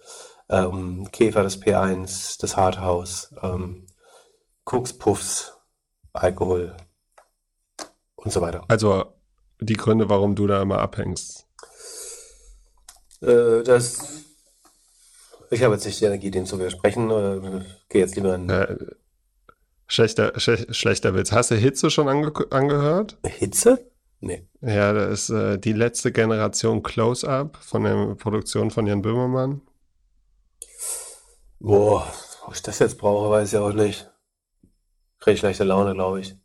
Äh, um Käfer, das P1, das Harthaus, ähm, Koks, Puffs, Alkohol und so weiter. Also die Gründe, warum du da immer abhängst. Äh, das ich habe jetzt nicht die Energie, dem zu widersprechen. Äh, Gehe jetzt lieber in. Äh, schlechter, sch schlechter Witz. Hast du Hitze schon ange angehört? Hitze? Nee. Ja, das ist äh, die letzte Generation Close-Up von der Produktion von Jan Böhmermann. Boah, ob ich das jetzt brauche, weiß ich auch nicht. Kriege ich schlechte Laune, glaube ich.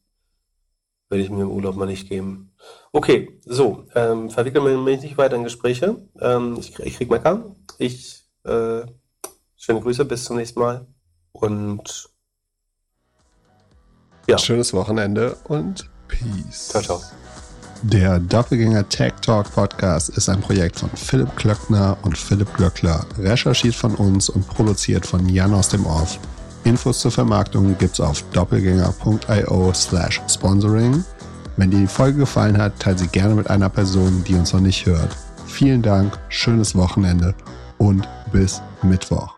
Würde ich mir im Urlaub mal nicht geben. Okay, so, ähm, verwickeln wir mich nicht weiter in Gespräche. Ähm, ich, ich krieg Mecker. Ich äh, schöne Grüße, bis zum nächsten Mal. Und ja. Schönes Wochenende und Peace. Ciao, ciao. Der Doppelgänger Tech Talk Podcast ist ein Projekt von Philipp Klöckner und Philipp Glöckler, recherchiert von uns und produziert von Jan aus dem Off. Infos zur Vermarktung gibt's auf doppelgänger.io slash sponsoring. Wenn dir die Folge gefallen hat, teile sie gerne mit einer Person, die uns noch nicht hört. Vielen Dank, schönes Wochenende und bis Mittwoch.